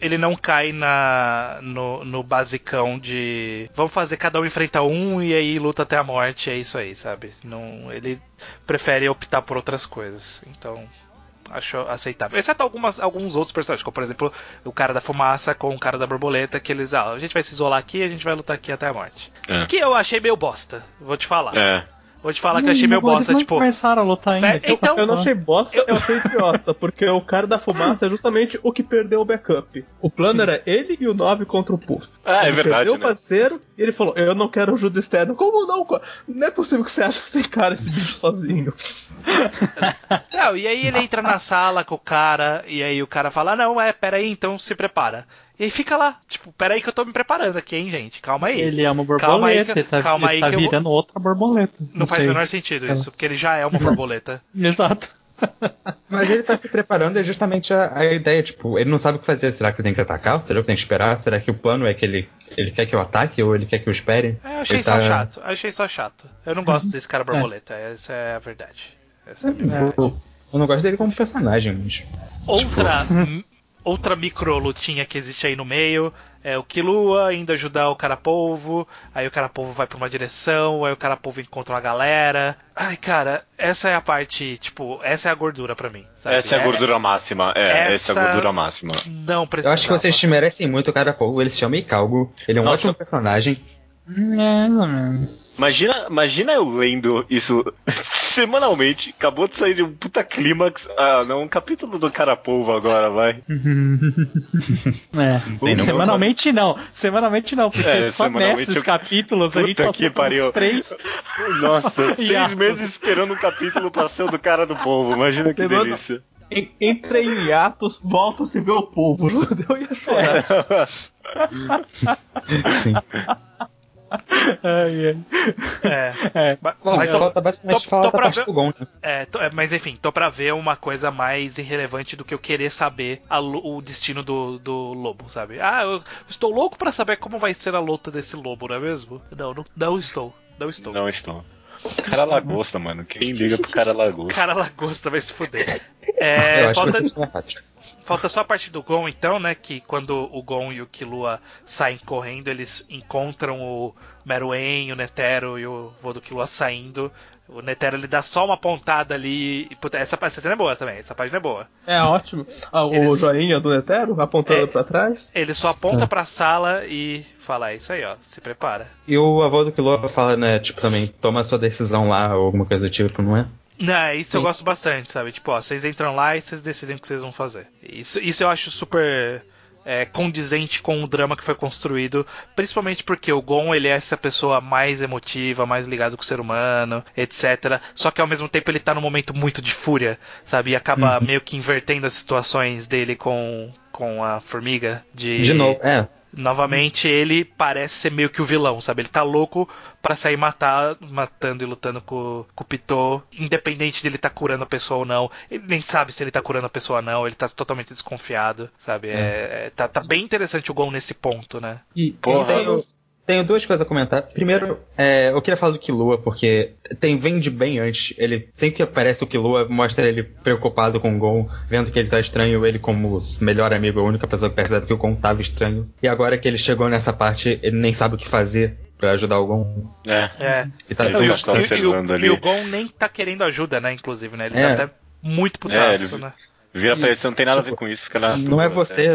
A: ele não cai na no, no basicão de vamos fazer cada um enfrenta um e aí luta até a morte, é isso aí, sabe? Não, ele prefere optar por outras coisas. Então, acho aceitável. Exceto algumas, alguns outros personagens, como por exemplo o cara da fumaça com o cara da borboleta, que eles, ah, a gente vai se isolar aqui e a gente vai lutar aqui até a morte.
B: É.
A: Que eu achei meio bosta, vou te falar.
B: É.
A: Vou te falar que eu achei meio
C: Eles
A: bosta, tipo.
C: começaram a lutar ainda.
A: Fe- então-
E: Eu não achei bosta, eu achei idiota, porque o cara da fumaça é justamente o que perdeu o backup. O plano era ele e o 9 contra o Puff.
B: Ah, é
E: ele
B: verdade,
E: perdeu o
B: né?
E: parceiro e ele falou: Eu não quero ajuda externa. Como não? Não é possível que você ache que você encara esse bicho sozinho.
A: Não, e aí ele entra na sala com o cara, e aí o cara fala, "Ah, não, é, peraí, então se prepara. E aí fica lá, tipo, peraí que eu tô me preparando aqui, hein, gente, calma aí.
C: Ele é uma
A: Calma aí
C: borboleta,
A: que-
C: ele tá,
A: calma
C: ele
A: aí
C: tá
A: que eu vou-
C: virando outra borboleta.
A: não faz
C: sei.
A: o menor sentido
C: Sei lá.
A: isso, porque ele já é uma borboleta.
C: Exato.
D: Mas ele tá se preparando é justamente a, a ideia, tipo, ele não sabe o que fazer. Será que ele tem que atacar? Será que tem que esperar? Será que o plano é que ele, ele quer que eu ataque ou ele quer que eu espere?
A: É, eu achei
D: Ele
A: só
D: tá-
A: chato, achei só chato. Eu não gosto desse cara borboleta, essa é a verdade. Essa é a minha verdade.
D: Eu, eu não gosto dele como personagem, mas.
A: Outra, m- outra micro lutinha que existe aí no meio é o Killua indo ajudar o Carapolvo, aí o Carapolvo vai pra uma direção, aí o Carapolvo encontra uma galera. Ai, cara, essa é a parte, tipo, essa é a gordura pra mim. sabe?
B: Essa é a gordura máxima. É, essa, é
A: essa-
B: a gordura máxima.
A: Não
D: Eu
A: precisa.
D: acho que vocês te merecem muito, cara. Pô, ele se chama Icalgo. Ele é um
B: Nossa.
D: ótimo personagem.
C: Mais ou menos.
B: Imagina, imagina eu lendo isso semanalmente. Acabou de sair de um puta clímax. Ah, não, um capítulo do Carapolvo agora, vai.
C: É.
D: tem, não.
C: Semanalmente não. Semanalmente não, porque
B: É,
C: só nesses
B: eu-
C: capítulos a gente
B: Puta
C: passou
B: que pariu.
C: três.
B: Nossa, seis meses esperando um capítulo pra ser o do cara do povo. Imagina que
E: Semana-
B: delícia.
E: En- Entra em hiatos, volta se vê o povo. Eu ia chorar.
D: Sim.
C: Ai, ai.
A: É,
C: É.
A: Ba-
D: Bom, falta basicamente
A: tô-
D: falar
A: tô
D: da parte
A: ver-
D: do Gon, né?
A: é, tô- é, mas enfim, tô pra ver uma coisa mais irrelevante do que eu querer saber a o destino do, do lobo, sabe? Ah, eu estou louco pra saber como vai ser a luta desse lobo, não é mesmo? Não, não, não estou. Não estou.
B: Não estou. Cara lagosta, mano. Quem liga pro cara lagosta?
A: Cara lagosta vai se fuder.
D: Eu
A: É, falta,
D: é
A: falta só a parte do Gon, então, né? Que quando o Gon e o Killua saem correndo, eles encontram o Meruem, o Netero e o vô do Killua saindo. O Netero ele dá só uma pontada ali. e, puta, essa, essa cena é boa também, essa página é boa.
E: É ótimo. Ah, o
A: Eles-
E: joinha do Netero apontando
A: É.
E: pra trás.
A: Ele só aponta pra sala e fala: É isso aí, ó, se prepara.
D: E o avô do Killua fala, né, tipo, também, toma a sua decisão lá, ou alguma coisa do tipo, não é?
A: Não, isso eu
D: Sim.
A: gosto bastante, sabe? Tipo, ó, vocês entram lá e vocês decidem o que vocês vão fazer. Isso, isso eu acho super é, condizente com o drama que foi construído, principalmente porque o Gon, ele é essa pessoa mais emotiva, mais ligado com o ser humano, etc. Só que ao mesmo tempo ele tá num momento muito de fúria, sabe? E acaba meio que invertendo as situações dele com, com a formiga. De,
D: De novo, é.
A: Novamente, ele parece ser meio que o vilão, sabe? Ele tá louco pra sair matar, matando e lutando com, com o Pitô, independente dele tá curando a pessoa ou não. Ele nem sabe se ele tá curando a pessoa ou não, ele tá totalmente desconfiado, sabe? É, é- tá, tá bem interessante o Gon nesse ponto, né?
E: E
B: Porra.
D: Eu tenho, tenho duas coisas a comentar. Primeiro, é, eu queria falar do Killua, porque tem, vem de bem antes. Ele sempre que aparece o Killua, mostra ele preocupado com o Gon, vendo que ele tá estranho, ele como o melhor amigo, a única pessoa que percebe que o Gon tava estranho. E agora que ele chegou nessa parte, ele nem sabe o que fazer pra ajudar o Gon.
B: É.
A: É.
D: E tá
B: Ele
A: e,
B: tá
A: o- e o-
B: observando ali.
A: e o Gon nem tá querendo ajuda, né? Inclusive, né? Ele
D: É.
A: tá até muito putaço,
B: ele-
A: né?
B: Vira pra ele, você não tem nada a ver com isso, fica na
D: Não é você,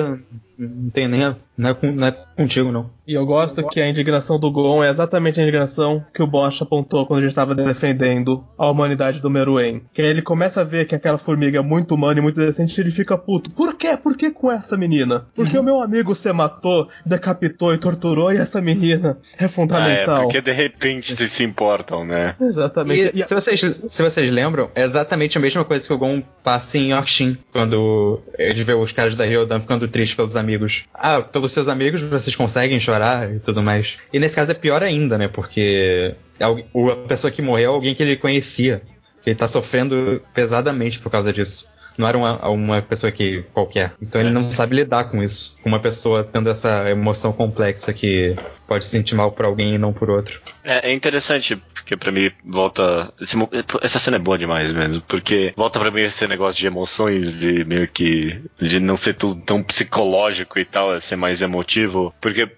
D: não tem nem. Não é, com- não é contigo, não.
E: E eu gosto que a indignação do Gon é exatamente a indignação que o Bosch apontou quando a gente estava defendendo a humanidade do Meruem. Que aí ele começa a ver que aquela formiga é muito humana e muito decente e ele fica puto. Por quê? Por que com essa menina? Porque o meu amigo se matou, decapitou e torturou e essa menina é
B: Ah, é,
E: fundamental.
B: porque de repente vocês se importam, né?
E: Exatamente.
D: E, se, vocês, se vocês lembram, é exatamente a mesma coisa que o Gon passa em Yorkshin, quando ele vê os caras da Ryodan ficando tristes pelos amigos. Ah, pelos seus amigos vocês conseguem chorar e tudo mais. E nesse caso é pior ainda, né? Porque a pessoa que morreu é alguém que ele conhecia. Que ele tá sofrendo pesadamente por causa disso. Não era uma, uma pessoa que qualquer. Então ele não sabe lidar com isso. Com uma pessoa tendo essa emoção complexa que pode se sentir mal por alguém e não por outro.
B: É, é interessante, porque pra mim volta. esse essa cena é boa demais mesmo, porque volta pra mim esse negócio de emoções e meio que. de não ser tudo tão psicológico e tal, é ser mais emotivo. Porque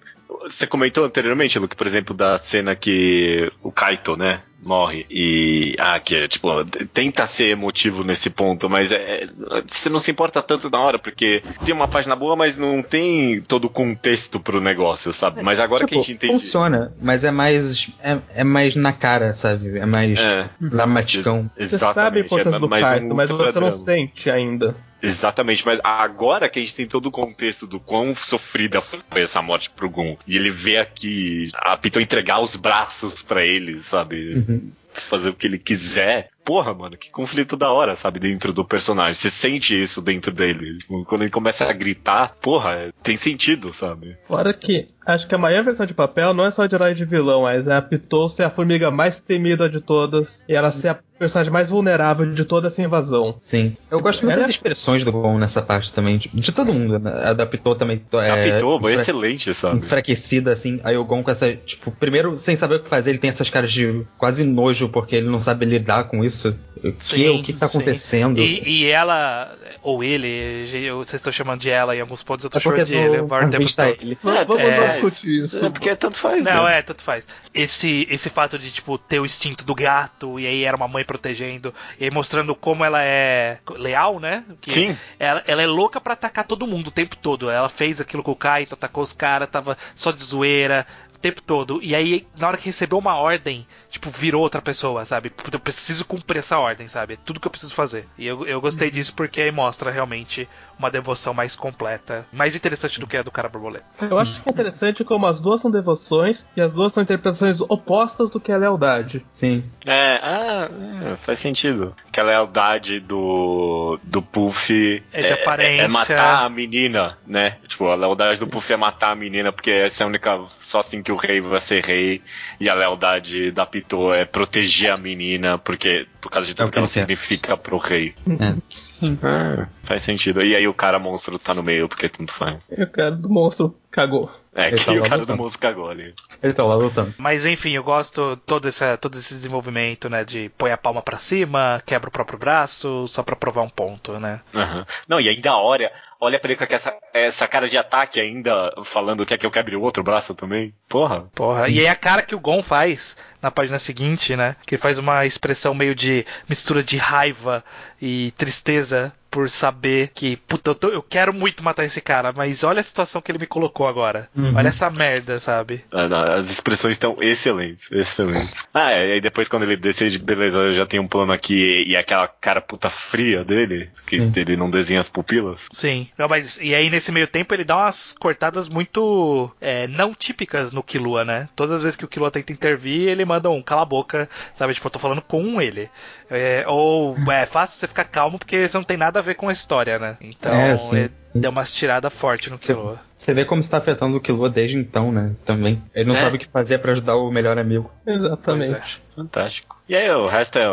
B: você comentou anteriormente, Luke, por exemplo, da cena que o Kaito, né? Morre e. Ah, que é tipo, tenta ser emotivo nesse ponto, mas é, é- você não se importa tanto na hora, porque tem uma página boa, mas não tem todo o contexto pro negócio, sabe? Mas agora que a
D: Tipo,
B: gente entende.
D: funciona, mas é mais. É, é mais na cara, sabe? É mais
B: É.
D: dramaticão.
E: Você sabe a importância
B: é
E: do
B: mais
E: Kaito,
B: um
E: mas você não sente ainda.
B: Exatamente, mas agora que a gente tem todo o contexto do quão sofrida foi essa morte pro Gun, e ele vê aqui a Piton entregar os braços pra ele, sabe?
D: Uhum.
B: Fazer o que ele quiser. Porra, mano, que conflito da hora, sabe? Dentro do personagem. Você sente isso dentro dele. Tipo, Quando ele começa a gritar, porra, tem sentido, sabe?
E: Fora que acho que a maior versão de papel não é só de herói de vilão, mas é a Pitou ser a formiga mais temida de todas e ela ser a personagem mais vulnerável de toda essa invasão.
D: Sim. Eu gosto muito
E: Ela-
D: das expressões do Gon nessa parte também. De, de todo mundo, né? A da Pitou também. É,
B: Apitou, foi
D: enfra-
B: excelente, sabe?
D: Enfraquecida, assim. Aí o Gon com essa. Tipo, primeiro, sem saber o que fazer, ele tem essas caras de quase nojo, porque ele não sabe lidar com isso. O que,
A: Sim,
D: o que tá
A: sim.
D: acontecendo?
A: E, e ela, ou ele, vocês estão chamando de ela em alguns pontos, eu tô
D: É
A: chamando de ele, tempo todo.
D: ele.
E: Vamos, vamos
A: é,
E: não discutir isso.
B: É porque tanto faz,
A: Não,
B: né?
A: é, tanto faz. Esse, esse fato de, tipo, ter o instinto do gato, e aí era uma mãe protegendo, e aí mostrando como ela é leal, né? Que
B: Sim.
A: Ela, ela é louca pra atacar todo mundo o tempo todo. Ela fez aquilo com o Kaito, atacou os caras, tava só de zoeira tempo todo. E aí, na hora que recebeu uma ordem, tipo, virou outra pessoa, sabe? Eu preciso cumprir essa ordem, sabe? É tudo que eu preciso fazer. E eu, eu gostei disso porque aí mostra realmente uma devoção mais completa, mais interessante do que a do cara borboleta.
E: Eu acho que é interessante como as duas são devoções e as duas são interpretações opostas do que é lealdade.
D: Sim.
B: É, ah, é, faz sentido. Que a lealdade do, do Puff
A: É de aparência.
B: é matar a menina, né? Tipo, a lealdade do Puff é matar a menina, porque essa é a única. Só assim que o rei vai ser rei. E a lealdade da Pitô é proteger a menina, porque por causa de tudo
D: É o
B: que ela significa pro rei.
D: É.
C: Sim.
B: Ah, faz sentido. E aí o cara monstro tá no meio, porque tanto faz.
E: E o cara do monstro Cagou.
B: É,
D: Ele
B: que
D: tá
B: o cara do
D: lutando.
B: moço cagou ali.
D: Ele tá lá lutando.
A: Mas enfim, eu gosto todo esse, todo esse desenvolvimento, né? De põe a palma pra cima, quebra o próprio braço, só pra provar um ponto, né?
B: Aham. Não, e ainda olha, olha pra ele com essa, essa cara de ataque ainda, falando que é que eu quebre o outro braço também. Porra.
A: Porra. E aí a cara que o Gon faz na página seguinte, né? Que ele faz uma expressão meio de mistura de raiva e tristeza por saber que, puta, eu, tô- eu quero muito matar esse cara, mas olha a situação que ele me colocou agora.
C: Uhum.
A: Olha essa merda, sabe?
B: Ah, não, As expressões estão excelentes, excelentes. Ah, é, e aí depois quando ele decide, beleza, eu já tenho um plano aqui e aquela cara puta fria dele, que
D: Sim.
B: ele não desenha as pupilas.
A: Sim. Não, mas e aí nesse meio tempo ele dá umas cortadas muito é, não típicas no Killua, né? Todas as vezes que o Killua tenta intervir, ele manda um cala a boca, sabe? Tipo, eu tô falando com ele. É, ou é fácil você ficar calmo porque isso não tem nada a ver com a história, né? Então
D: É, sim.
A: ele deu umas tiradas fortes no Killua.
D: Você vê como está afetando o Killua desde então, né? Também. Ele não
B: É.
D: sabe o que fazer pra ajudar o melhor amigo.
E: Exatamente.
A: É.
B: Fantástico. E aí o resto é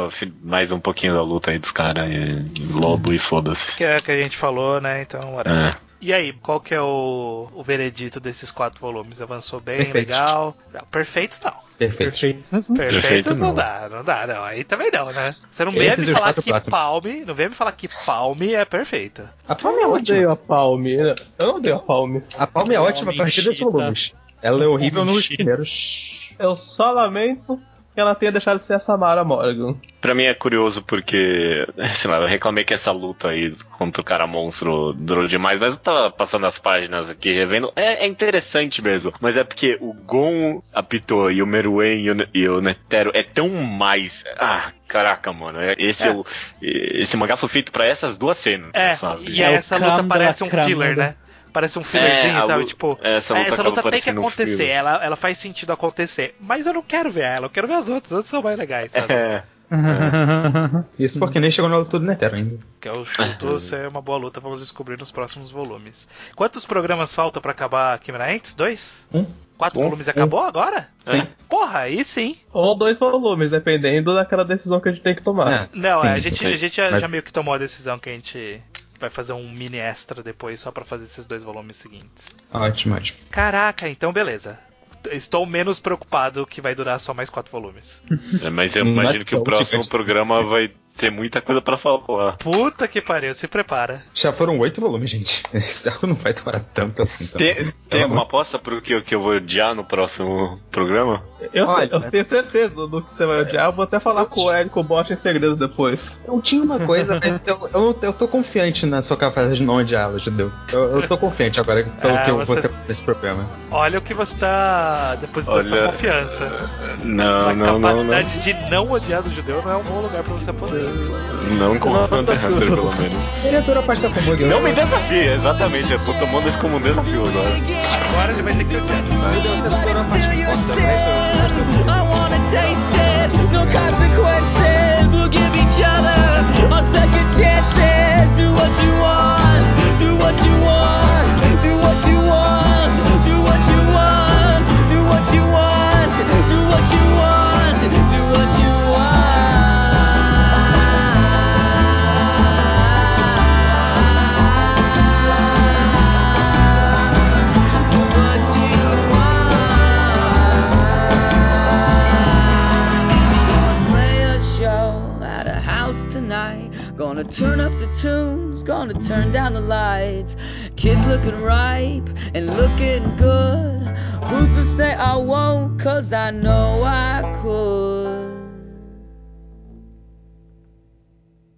B: mais um pouquinho da luta aí dos caras, lobo e foda-se.
A: Que é o que a gente falou, né? Então, whatever.
B: É.
A: E aí, qual que é o, o veredito desses quatro volumes? Avançou bem,
D: Perfeitos.
A: legal? Não, perfeitos não.
D: Perfeito.
C: Perfeito.
A: Perfeitos
B: Perfeitos
A: não
B: não.
A: dá, não dá, não. Aí também não, né? Você não vem me falar que
D: próximos.
A: Palme, não vem me falar que Palme é perfeita.
D: A Palme é
E: Eu
D: ótima.
E: odeio a Palme. Eu não odeio a Palme.
D: A Palme é ótima a partir desses volumes. Ela é horrível nos primeiros.
E: Eu só lamento ela tenha deixado de ser a Samara Morgan.
B: Pra mim é curioso porque, sei lá, eu reclamei que essa luta aí contra o cara monstro durou demais, mas eu tava passando as páginas aqui revendo. É, é interessante mesmo, mas é porque o Gon, a Pitô e o Meruem e o, e o Netero é tão mais. Ah, caraca, mano. é- Esse,
A: É.
B: é. o, esse mangá foi feito pra essas duas cenas,
A: É,
B: sabe?
A: e
C: É
A: essa luta parece um filler, né? Parece um fillerzinho,
B: É,
A: sabe?
B: lu-
A: Tipo,
B: essa luta
A: essa luta tem que
B: um
A: acontecer,
B: filler.
A: ela, ela faz sentido acontecer. Mas eu não quero ver ela, eu quero ver as outras, as outras são mais legais, sabe?
B: É.
D: Isso porque nem chegou na luta do Netero ainda.
A: Que eu chuto ser uma boa luta, vamos descobrir nos próximos volumes. Quantos programas faltam pra acabar Kimura Ents? Dois?
D: Um.
A: Quatro
D: Um.
A: volumes e acabou agora?
B: Sim.
A: Porra, aí sim.
E: Ou dois volumes, dependendo daquela decisão que a gente tem que tomar.
D: É.
A: Não,
D: Sim,
A: é, a gente,
B: sim.
A: a gente já,
D: Mas-
A: já meio que tomou a decisão que a gente vai fazer um mini extra depois só pra fazer esses dois volumes seguintes.
D: Ótimo, ótimo.
A: Caraca, então beleza. Estou menos preocupado que vai durar só mais quatro volumes.
B: É, mas eu
D: é
B: imagino que o próximo programa vai ter muita coisa pra falar.
A: Puta que pariu, se prepara.
D: Já foram oito volumes, gente. Esse arco não vai demorar tanto assim. Então.
B: Tem, tem alguma aposta pro que, eu- que eu vou odiar no próximo programa?
E: Eu, sei-
D: Olha.
E: eu tenho certeza do que você vai odiar. Eu vou até falar com o Érico Bosch em segredo depois.
D: Eu tinha uma coisa, mas eu, eu, eu tô confiante na sua capacidade de não odiá-la, Judeu. Eu, eu tô confiante agora pelo
A: Ah,
D: que eu vou
A: você-
D: ter nesse programa.
A: Olha o que você tá depositando sua
B: Olha,
A: confiança.
B: Não,
A: a
B: não, não, não.
A: capacidade de não odiar do judeu não é um bom lugar pra você apostar.
B: Não com o Hunter x Hunter, pelo menos.
D: Ele adora a pasta.
B: Não me desafie, exatamente. Eu tô tomando isso como um desafio agora.
A: Agora ele vai ter que odiar.
F: I wanna taste it. No consequences. We'll give each other a second chances. Do what you want. Do what you want. Do what you want. Do what you want. Do what you want. Do what you want. Gonna turn up the tunes, gonna turn down the lights. Kids looking ripe and looking good. Who's to say I won't? Cause I know I could.